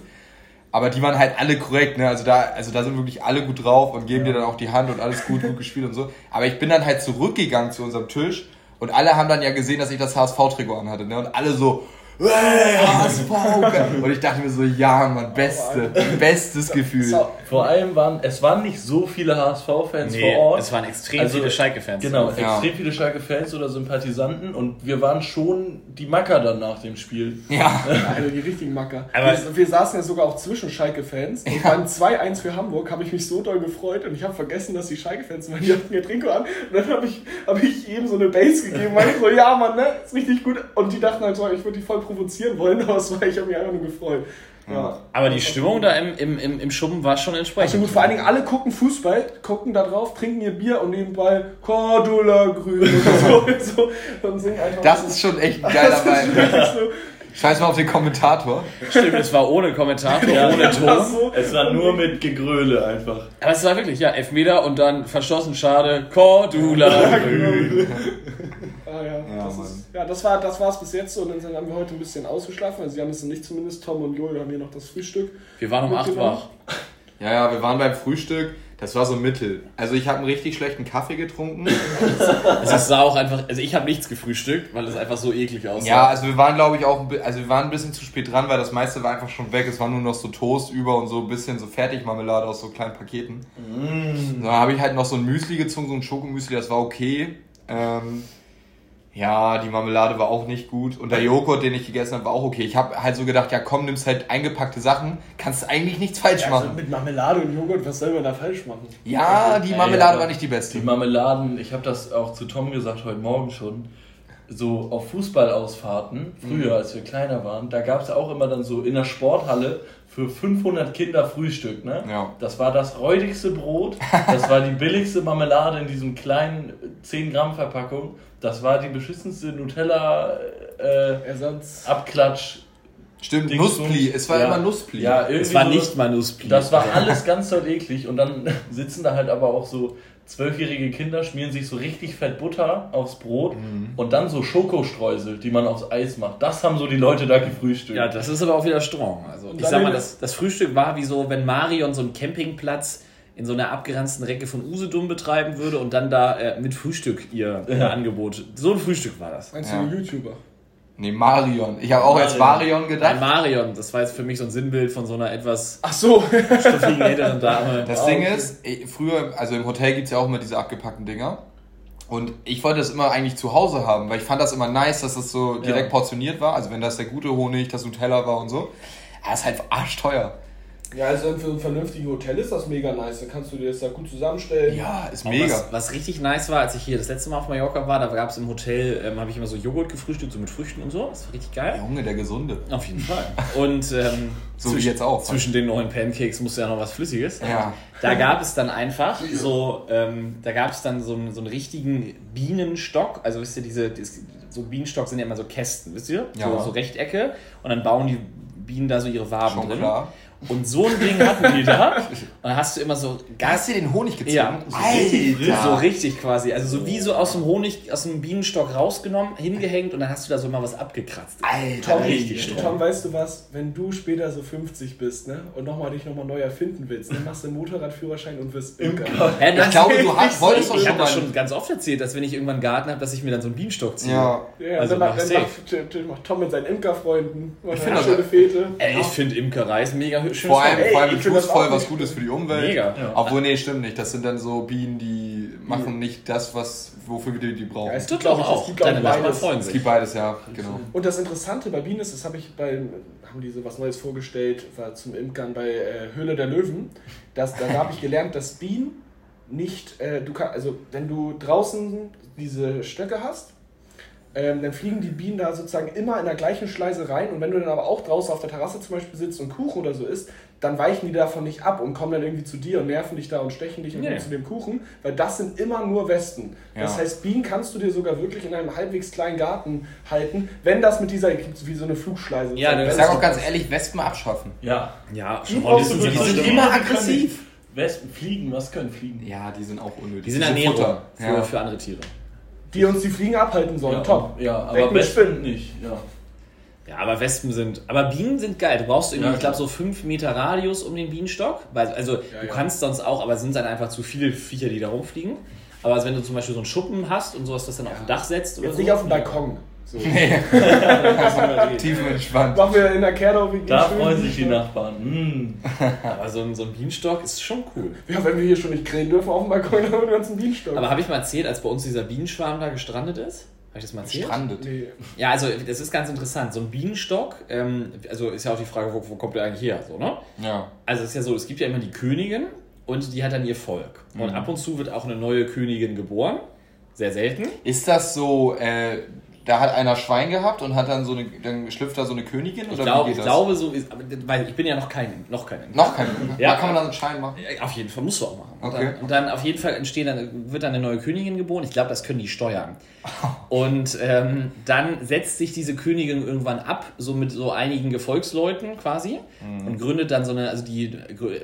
Aber die waren halt alle korrekt, ne? Also da, also da sind wirklich alle gut drauf und geben dir dann auch die Hand und alles gut, gut gespielt und so. Aber ich bin dann halt zurückgegangen zu unserem Tisch und alle haben dann ja gesehen, dass ich das HSV-Trikot anhatte, ne? Und alle so, hey, HSV! und ich dachte mir so, ja, Mann, beste, bestes Gefühl. Vor allem waren, es waren nicht so viele HSV-Fans Nee, vor Ort. es waren extrem Also, viele Schalke-Fans. Genau, Ja. extrem viele Schalke-Fans oder Sympathisanten und wir waren schon die Macker dann nach dem Spiel. Ja. also die richtigen Macker. Aber- wir, wir saßen ja sogar auch zwischen Schalke-Fans. Und beim 2-1 für Hamburg habe ich mich so doll gefreut und ich habe vergessen, dass die Schalke-Fans waren. Die hatten ihr Trikot an. Und dann habe ich, hab ich ihm so eine Base gegeben. Weil ich so, ja, Mann, ne? Ist richtig gut. Und die dachten halt so, ich würde die voll provozieren wollen. Aber es war, ich habe mich einfach nur gefreut. Ja. Aber die Stimmung da im, im, im, im Schuppen war schon entsprechend. Also gut, vor allen Dingen alle gucken Fußball, gucken da drauf, trinken ihr Bier und nebenbei Cordula Grün oder so, so und singen einfach. Das ist schon echt ein geiler Wein. so. Scheiß mal auf den Kommentator. Stimmt, es war ohne Kommentator, ohne Das Ton. so. Es war nur mit Gegröle einfach. Aber es war wirklich, ja, Elfmeter und dann verschossen, schade, Cordula. Ah, ja, Ja, das, ist, ja, das war das war's bis jetzt so. Und dann haben wir heute ein bisschen ausgeschlafen. Also Janis und ich zumindest, Tom und Joel haben hier noch das Frühstück. Wir waren um 8 wach. Ja, ja, wir waren beim Frühstück. Das war so mittel. Also ich habe einen richtig schlechten Kaffee getrunken. Es sah auch einfach, also ich habe nichts gefrühstückt, weil es einfach so eklig aussah. Ja, also wir waren, glaube ich, auch, also wir waren ein bisschen zu spät dran, weil das meiste war einfach schon weg. Es war nur noch so Toast über und so ein bisschen so Fertigmarmelade aus so kleinen Paketen. Mm. Dann habe ich halt noch so ein Müsli gezogen, so ein Schokomüsli, das war okay. Ähm, ja, die Marmelade war auch nicht gut. Und der Joghurt, den ich gegessen habe, war auch okay. Ich habe halt so gedacht, ja komm, nimmst halt eingepackte Sachen, kannst eigentlich nichts falsch Also machen. mit Marmelade und Joghurt, was soll man da falsch machen? Ja, die Ey, Marmelade aber war nicht die beste. Die Marmeladen, ich habe das auch zu Tom gesagt heute Morgen schon, so auf Fußballausfahrten, früher als wir kleiner waren, da gab es ja auch immer dann so in der Sporthalle für 500 Kinder Frühstück, ne? Ja. Das war das räudigste Brot, das war die billigste Marmelade in diesem kleinen 10 Gramm Verpackung, das war die beschissenste Nutella äh. Stimmt, Dings Nusspli. Es war ja. immer Nusspli. Ja, irgendwie es war so- nicht mal Nusspi. Das war alles ganz doll eklig und dann sitzen da halt aber auch so zwölfjährige Kinder, schmieren sich so richtig fett Butter aufs Brot Mhm. und dann so Schokostreusel, die man aufs Eis macht. Das haben so die Leute da gefrühstückt. Ja, das ist aber auch wieder strong. Also ich sag mal, das, das Frühstück war wie so, wenn Marion so einen Campingplatz in so einer abgeranzten Recke von Usedom betreiben würde und dann da äh, mit Frühstück ihr, ihr Ja. Angebot. So ein Frühstück war das. Meinst Ja. du YouTuber? Nee, Marion. Ich habe auch jetzt Marion Nein, gedacht. Marion, das war jetzt für mich so ein Sinnbild von so einer etwas Ach so. stuffigen älteren Dame. Das Ding ist, eh, früher, also im Hotel gibt's ja auch immer diese abgepackten Dinger. Und ich wollte das immer eigentlich zu Hause haben, weil ich fand das immer nice, dass das so direkt Ja. portioniert war. Also wenn das der gute Honig, das Nutella war und so. Aber das ist halt arschteuer. Ja, also für ein vernünftiges Hotel ist das mega nice. Da kannst du dir das da gut zusammenstellen. Ja, ist mega. Was, was richtig nice war, als ich hier das letzte Mal auf Mallorca war, da gab es im Hotel, ähm, habe ich immer so Joghurt gefrühstückt, so mit Früchten und so. Das war richtig geil. Junge, der Gesunde. Auf jeden Fall. Und ähm, So wie zwischen- jetzt auch. Zwischen den neuen Pancakes musste ja noch was Flüssiges. Ja. Da gab es dann einfach so, ähm, da gab es dann so, einen- so einen richtigen Bienenstock. Also wisst ihr, diese, so Bienenstock sind ja immer so Kästen, wisst ihr? Ja. So, so Rechtecke. Und dann bauen die Bienen da so ihre Waben Schon drin. klar. Und so ein Ding hatten die da. Und dann hast du immer so Da hast du dir den Honig gezogen? Ja, Alter. so richtig quasi. Also so wie so aus dem Honig, aus dem Bienenstock rausgenommen, hingehängt und dann hast du da so mal was abgekratzt. Alter. Tom, Richtig Tom, weißt du was? Wenn du später so 50 bist ne, und nochmal dich nochmal neu erfinden willst, dann machst du einen Motorradführerschein und wirst Imker. Ja, Ich glaube, du hast, wolltest doch ich schon habe das schon ganz oft erzählt, dass wenn ich irgendwann einen Garten habe, dass ich mir dann so einen Bienenstock ziehe. Ja. Ja, Also dann, mach macht, dann Tom mit seinen Imkerfreunden Ich finde Fete. Ey, ich finde Imkerei ist mega schön. Vor allem, Ey, vor allem das voll was Gutes für die Umwelt. Mega. Obwohl, nee, stimmt nicht. Das sind dann so Bienen, die machen nicht das, was, wofür wir die, die brauchen. Ja, es es gibt, Tut doch glaub ich, es auch. gibt, Deine Nachbarn beides. freuen sich. gibt beides, ja, genau. Und das Interessante bei Bienen ist, das habe ich beim, haben die so was Neues vorgestellt, war zum Imkern bei äh, Höhle der Löwen. Das, da habe ich gelernt, dass Bienen nicht, äh, du kann, also wenn du draußen diese Stöcke hast, ähm, dann fliegen die Bienen da sozusagen immer in der gleichen Schleise rein und wenn du dann aber auch draußen auf der Terrasse zum Beispiel sitzt und Kuchen oder so isst, dann weichen die davon nicht ab und kommen dann irgendwie zu dir und nerven dich da und stechen dich und Ja. kommen zu dem Kuchen, weil das sind immer nur Wespen. Das Ja. heißt, Bienen kannst du dir sogar wirklich in einem halbwegs kleinen Garten halten, wenn das mit dieser, wie so eine Flugschleise Ja, das Ich sag auch ganz ehrlich, Wespen abschaffen. Ja. Ja, Die schon die sind Die sind immer aggressiv. Wespen, Fliegen, was können Fliegen? Ja, die sind auch unnötig. Die sind so Ernährung Futter. für, Ja. für andere Tiere. Die uns die Fliegen abhalten sollen. Ja, Top. Ja, Weg aber mit Wespen Spinnen. nicht. Ja. Ja, aber Wespen sind. Aber Bienen sind geil. Du brauchst irgendwie, Ja, ich glaube, so 5 Meter Radius um den Bienenstock. Weil, also, du ja. kannst sonst auch, aber es sind dann einfach zu viele Viecher, die da rumfliegen. Aber also wenn du zum Beispiel so einen Schuppen hast und sowas, das dann auf dem Dach setzt oder Jetzt so. nicht auf dem Balkon. So. Tief entspannt. Machen wir in der Kernau wie Da freuen sich die Nachbarn. Hm. Aber so ein, so ein Bienenstock ist schon cool. Ja, wenn wir hier schon nicht grillen dürfen auf dem Balkon, dann haben wir uns einen Bienenstock. Aber habe ich mal erzählt, als bei uns dieser Bienenschwarm da gestrandet ist? Habe ich das mal erzählt? Strandet. nee. Ja, also das ist ganz interessant. So ein Bienenstock, ähm, also ist ja auch die Frage, wo, wo kommt der eigentlich her? So, ne? Ja. Also es ist ja so, es gibt ja immer die Königin und die hat dann ihr Volk. Und ab und zu wird auch eine neue Königin geboren. Sehr selten. Ist das so, äh, da hat einer Schwein gehabt und hat dann so eine, dann schlüpft da so eine Königin? Ich, Oder glaub, wie ich geht das? glaube so, ist- aber, weil ich bin ja noch kein, noch kein Noch keine. Ja. Da kann man dann einen Schein machen. Auf jeden Fall, musst du auch machen. Und, Okay. dann, und dann auf jeden Fall entstehen dann, wird dann eine neue Königin geboren. Ich glaube, das können die steuern. Und ähm, dann setzt sich diese Königin irgendwann ab, so mit so einigen Gefolgsleuten quasi, Mhm. und gründet dann so eine, also die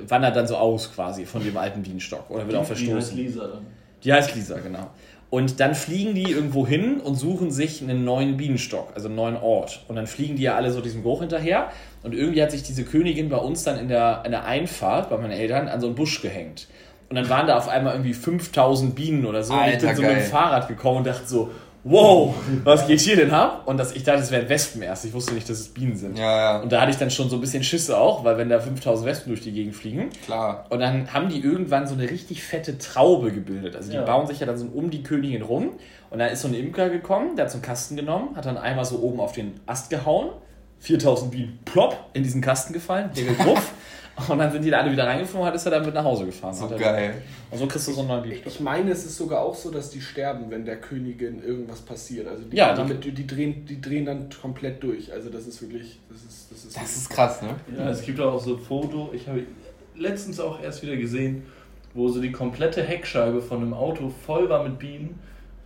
wandert dann so aus quasi von dem alten Bienenstock oder wird auch Die heißt verstoßen. Lisa dann. Die heißt Lisa, genau. Und dann fliegen die irgendwo hin und suchen sich einen neuen Bienenstock, also einen neuen Ort. Und dann fliegen die ja alle so diesem Geruch hinterher. Und irgendwie hat sich diese Königin bei uns dann in der, in der Einfahrt bei meinen Eltern an so einen Busch gehängt. Und dann waren da auf einmal irgendwie 5000 Bienen oder so. und ich Alter, bin so mit geil. dem Fahrrad gekommen und dachte so, wow, was geht hier denn ab? Und das, ich dachte, es wären Wespen erst. Ich wusste nicht, dass es Bienen sind. Ja, ja, Und da hatte ich dann schon so ein bisschen Schisse auch, weil wenn da 5000 Wespen durch die Gegend fliegen, klar. und dann haben die irgendwann so eine richtig fette Traube gebildet. Also die Ja. bauen sich ja dann so um die Königin rum. Und dann ist so ein Imker gekommen, der hat so einen Kasten genommen, hat dann einmal so oben auf den Ast gehauen. 4000 Bienen plopp in diesen Kasten gefallen, der Gruff. und dann sind die da alle wieder reingeflogen, hat ist er dann mit nach Hause gefahren. So geil. Und so kriegst du so einen neuen Bienenstock. Ich meine, es ist sogar auch so, dass die sterben, wenn der Königin irgendwas passiert. Also die, Ja, die- damit, die, die, drehen, die drehen dann komplett durch. Also das ist wirklich, das ist, das ist, Das ist krass, ne? Ja, es gibt auch so ein Foto, ich habe letztens auch erst wieder gesehen, wo so die komplette Heckscheibe von einem Auto voll war mit Bienen,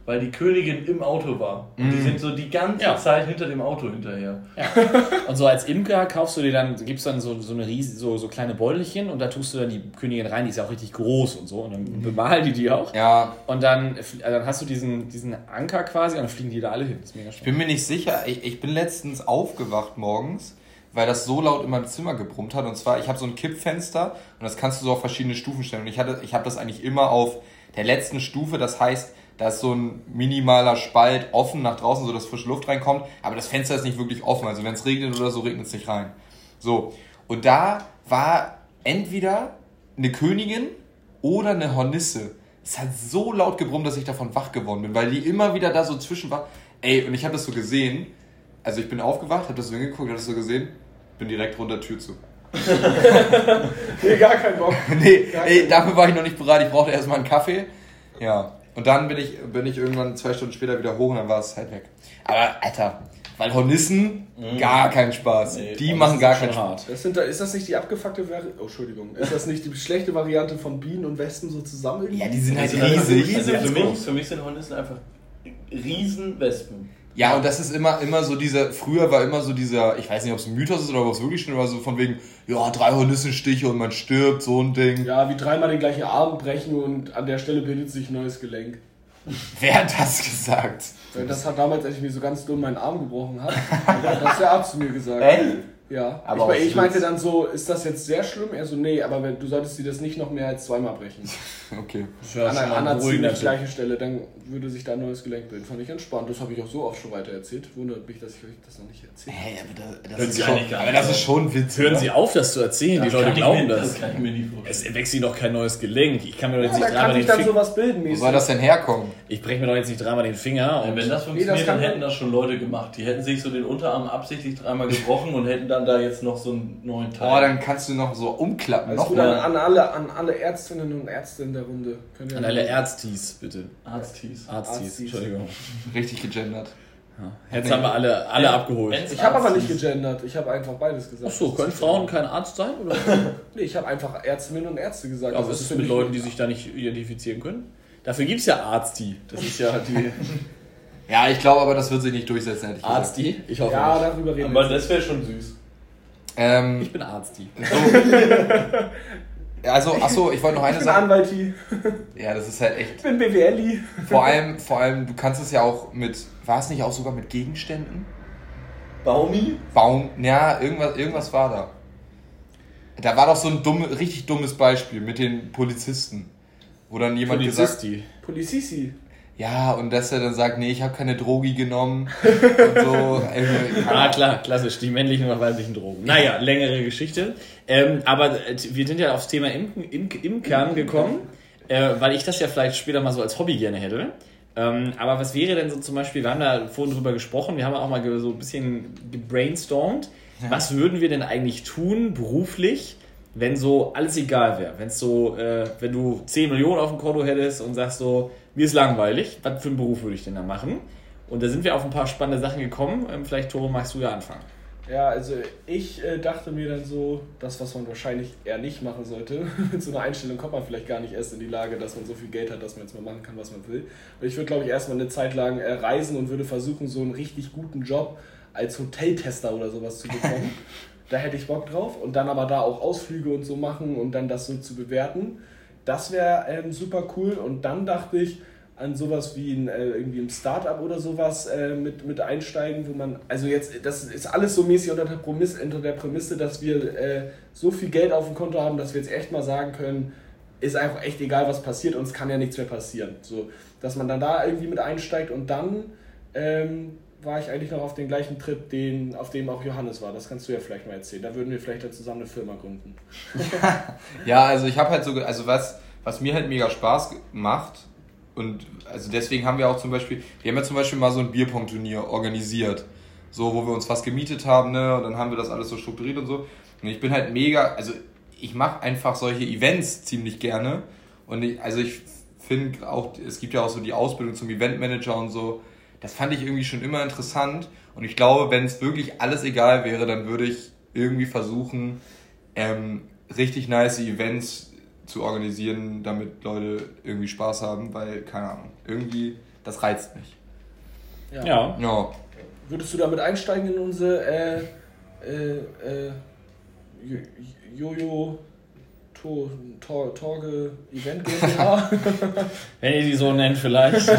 weil die Königin im Auto war. Und die Mhm. sind so die ganze Ja. Zeit hinter dem Auto hinterher. Und so als Imker kaufst du dir dann, gibst dann so, so eine riesen, so, so kleine Beutelchen und da tust du dann die Königin rein, die ist ja auch richtig groß und so. Und dann bemalen die die auch. Ja, Und dann, äh, dann hast du diesen, diesen Anker quasi und dann fliegen die da alle hin. Das ist mega ich spannend. bin mir nicht sicher. Ich, ich bin letztens aufgewacht morgens, weil das so laut in meinem Zimmer gebrummt hat. Und zwar, ich habe so ein Kippfenster und das kannst du so auf verschiedene Stufen stellen. Und ich, hatte, ich habe das eigentlich immer auf der letzten Stufe. Das heißt, Da ist so ein minimaler Spalt offen nach draußen, so dass frische Luft reinkommt. Aber das Fenster ist nicht wirklich offen. Also wenn es regnet oder so, regnet es nicht rein. So. Und da war entweder eine Königin oder eine Hornisse. Es hat so laut gebrummt, dass ich davon wach geworden bin, weil die immer wieder da so zwischen war. Ey, und ich habe das so gesehen. Also ich bin aufgewacht, habe das so hingeguckt, habe das so gesehen, bin direkt runter Tür zu. Nee, gar kein Bock. nee, Gar ey, dafür war ich noch nicht bereit. Ich brauchte erstmal einen Kaffee. Ja. Und dann bin ich, bin ich irgendwann zwei Stunden später wieder hoch und dann war es halt weg. Aber, Alter, weil Hornissen, gar keinen Spaß. Nee, die machen gar keinen Spaß. hart. Das sind da, ist das nicht die abgefuckte Variante? Oh, Entschuldigung. Ist das nicht die schlechte Variante von Bienen und Wespen so zusammen? Ja, die sind halt Also, riesig. Also für mich, für mich sind Hornissen einfach Riesenwespen. Ja, und das ist immer, immer so dieser, früher war immer so dieser, ich weiß nicht, ob es ein Mythos ist oder ob es wirklich stimmt, aber so von wegen, ja, drei Hornissenstiche und man stirbt, so ein Ding. Ja, wie dreimal den gleichen Arm brechen und an der Stelle bildet sich ein neues Gelenk. Wer hat das gesagt? Das hat damals, als ich mir so ganz dumm meinen Arm gebrochen habe, das hat der Arzt zu mir gesagt. Ey? Ja, Aber ich, ich meinte dann so, ist das jetzt sehr schlimm? Er so, nee, aber wenn, du solltest dir das nicht noch mehr als zweimal brechen. Okay. Das An an ein einer ziemlich gleichen Stelle, dann würde sich da ein neues Gelenk bilden. Fand ich entspannt. Das habe ich auch so oft schon weiter erzählt. Wundert mich, dass ich euch das noch nicht erzählt habe. Hey, aber das, Hören ist Sie schon, aber das ist schon Witz. Hören oder? Sie auf, das zu erzählen. Die Das Leute kann ich glauben mir, das. Das kann ich mir nicht vorstellen. Es wächst ihnen doch kein neues Gelenk. Ich kann mir doch jetzt Ja, nicht dreimal den Finger. sowas bilden. Wo soll das denn herkommen? Ich breche mir doch jetzt nicht dreimal den Finger. Und wenn das funktioniert, das dann hätten das schon Leute gemacht. Die hätten sich so den Unterarm absichtlich dreimal gebrochen und hätten dann da jetzt noch so einen neuen Teil. Oh, dann kannst du noch so umklappen. Alles Noch gut an, alle, an alle Ärztinnen und Ärzte in der Runde. Könnt ihr an alle Ärztis, bitte. Arztis, Arztis. Entschuldigung. Richtig gegendert. Jetzt haben wir alle, alle abgeholt. Wenn's Ich habe aber nicht gegendert. Ich habe einfach beides gesagt. Achso, können Frauen kein Arzt sein? Oder? Nee, ich habe einfach Ärztinnen und Ärzte gesagt. Aber was ist mit Leuten, die sich da nicht identifizieren können? Dafür gibt es ja Arzti. Das ist ja die Ja, ich glaube aber, das wird sich nicht durchsetzen, gesagt. Arzti. Ich hoffe Ja, nicht. darüber reden Aber wir. das wäre schon süß. Ähm, Ich bin Arzti. also, achso, ich wollte noch Ich eine bin Sache. Anwalti. Ja, das ist halt echt. Ich bin BWLi. Vor allem, vor allem, du kannst es ja auch mit, war es nicht auch sogar mit Gegenständen? Baumi? Baum, ja, irgendwas, irgendwas war da. Da war doch so ein dumme, richtig dummes Beispiel mit den Polizisten. Wo dann jemand gesagt Polizisti. Ja, und dass er dann sagt, nee, ich habe keine Drogi genommen und so. Also, Ah, klar, klassisch, die männlichen und weiblichen Drogen. Naja, längere Geschichte. Ähm, aber äh, wir sind ja aufs Thema Imken, Imk, Imkern gekommen, äh, weil ich das ja vielleicht später mal so als Hobby gerne hätte. Ähm, aber was wäre denn so zum Beispiel, wir haben da vorhin drüber gesprochen, wir haben auch mal so ein bisschen gebrainstormt. Was würden wir denn eigentlich tun, beruflich, wenn so alles egal wäre? Wenn so, äh, wenn du 10 Millionen auf dem Konto hättest und sagst so, mir ist langweilig, was für einen Beruf würde ich denn da machen? Und da sind wir auf ein paar spannende Sachen gekommen. Ähm, vielleicht, Tore, magst du ja anfangen. Ja, also ich äh, dachte mir dann so, das, was man wahrscheinlich eher nicht machen sollte, mit so einer Einstellung kommt man vielleicht gar nicht erst in die Lage, dass man so viel Geld hat, dass man jetzt mal machen kann, was man will. Und ich würde, glaube ich, erstmal eine Zeit lang äh, reisen und würde versuchen, so einen richtig guten Job als Hoteltester oder sowas zu bekommen. da hätte ich Bock drauf. Und dann aber da auch Ausflüge und so machen und dann das so zu bewerten. Das wäre ähm, super cool. Und dann dachte ich, an sowas wie ein, äh, irgendwie ein Startup oder sowas äh, mit, mit einsteigen, wo man, also jetzt, das ist alles so mäßig unter der, Prämisse, unter der Prämisse, dass wir äh, so viel Geld auf dem Konto haben, dass wir jetzt echt mal sagen können, ist einfach echt egal, was passiert, uns kann ja nichts mehr passieren. So, dass man dann da irgendwie mit einsteigt und dann ähm, war ich eigentlich noch auf den gleichen Trip, den, auf dem auch Johannes war. Das kannst du ja vielleicht mal erzählen. Da würden wir vielleicht dann zusammen eine Firma gründen. Ja, also ich habe halt so, also was, was mir halt mega Spaß macht und also deswegen haben wir auch zum Beispiel, wir haben ja zum Beispiel mal so ein Bierpong-Turnier organisiert, so wo wir uns was gemietet haben, ne, und dann haben wir das alles so strukturiert und so. Und ich bin halt mega, also ich mache einfach solche Events ziemlich gerne und ich, also ich finde auch, es gibt ja auch so die Ausbildung zum Eventmanager und so. Das fand ich irgendwie schon immer interessant und ich glaube, wenn es wirklich alles egal wäre, dann würde ich irgendwie versuchen, ähm, richtig nice Events zu organisieren, damit Leute irgendwie Spaß haben, weil, keine Ahnung, irgendwie, das reizt mich. Ja. Ja, Würdest du damit einsteigen in unsere äh, äh, äh, Jo- Jojo To- Tor- Torge Event GmbH? Wenn ihr die so nennt, vielleicht.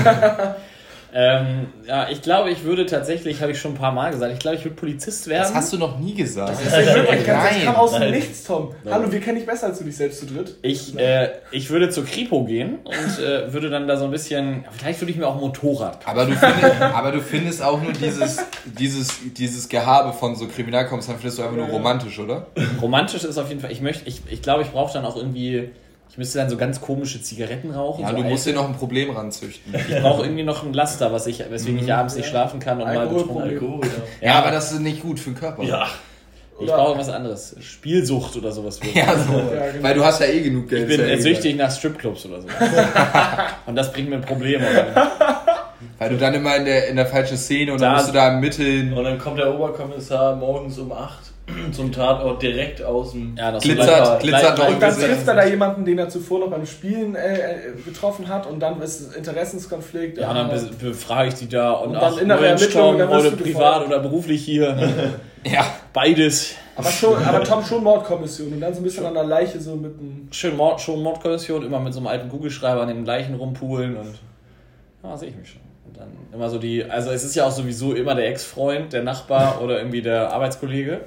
Ähm, ja, ich glaube, ich würde tatsächlich, habe ich schon ein paar Mal gesagt, ich glaube, ich würde Polizist werden. Das hast du noch nie gesagt. Das ist nicht möglich. Das Nein. kam aus dem Nein. Nichts, Tom. Hallo, wir kennen dich besser als du dich selbst zu dritt. Ich, äh, ich würde zur Kripo gehen und äh, würde dann da so ein bisschen, vielleicht würde ich mir auch ein Motorrad kaufen. Aber du, findest, aber du findest auch nur dieses, dieses, dieses Gehabe von so Kriminalkommissaren findest du einfach nur romantisch, oder? Romantisch ist auf jeden Fall, ich möchte, ich, ich glaube, ich brauche dann auch irgendwie, ich müsste dann so ganz komische Zigaretten rauchen. Ja, so du musst dir noch ein Problem ranzüchten. Ich brauche irgendwie noch ein Laster, was ich, weswegen ich abends nicht schlafen kann und mal betrunken. Alkohol, ja. Ja, aber das ist nicht gut für den Körper. Ja, Ich brauche was anderes. Spielsucht oder sowas. Ja, so. Ja, genau. Weil du hast ja eh genug Geld. Ich bin eh süchtig nach Stripclubs oder so. und das bringt mir Probleme. Weil du dann immer in der, in der falschen Szene und dann Da- musst du da ermitteln. und dann kommt der Oberkommissar morgens um 8 zum Tatort direkt aus dem... Ja, das Glitzert, glitzert Und dann trifft er da jemanden, den er zuvor noch beim Spielen äh, äh, getroffen hat und dann ist es Interessenskonflikt. Ja, dann be- befrage ich die da und, Und dann ach, innere Ermittlungen, Tom, dann du privat oder beruflich hier. Ja. Beides. aber, schon, aber Tom schon Mordkommission und dann so ein bisschen an der Leiche so mit einem. Schön Mord, schon Mordkommission, immer mit so einem alten Kugelschreiber an den Leichen rumpulen und ja, sehe ich mich schon. Und dann immer so die, also es ist ja auch sowieso immer der Ex-Freund, der Nachbar oder irgendwie der Arbeitskollege.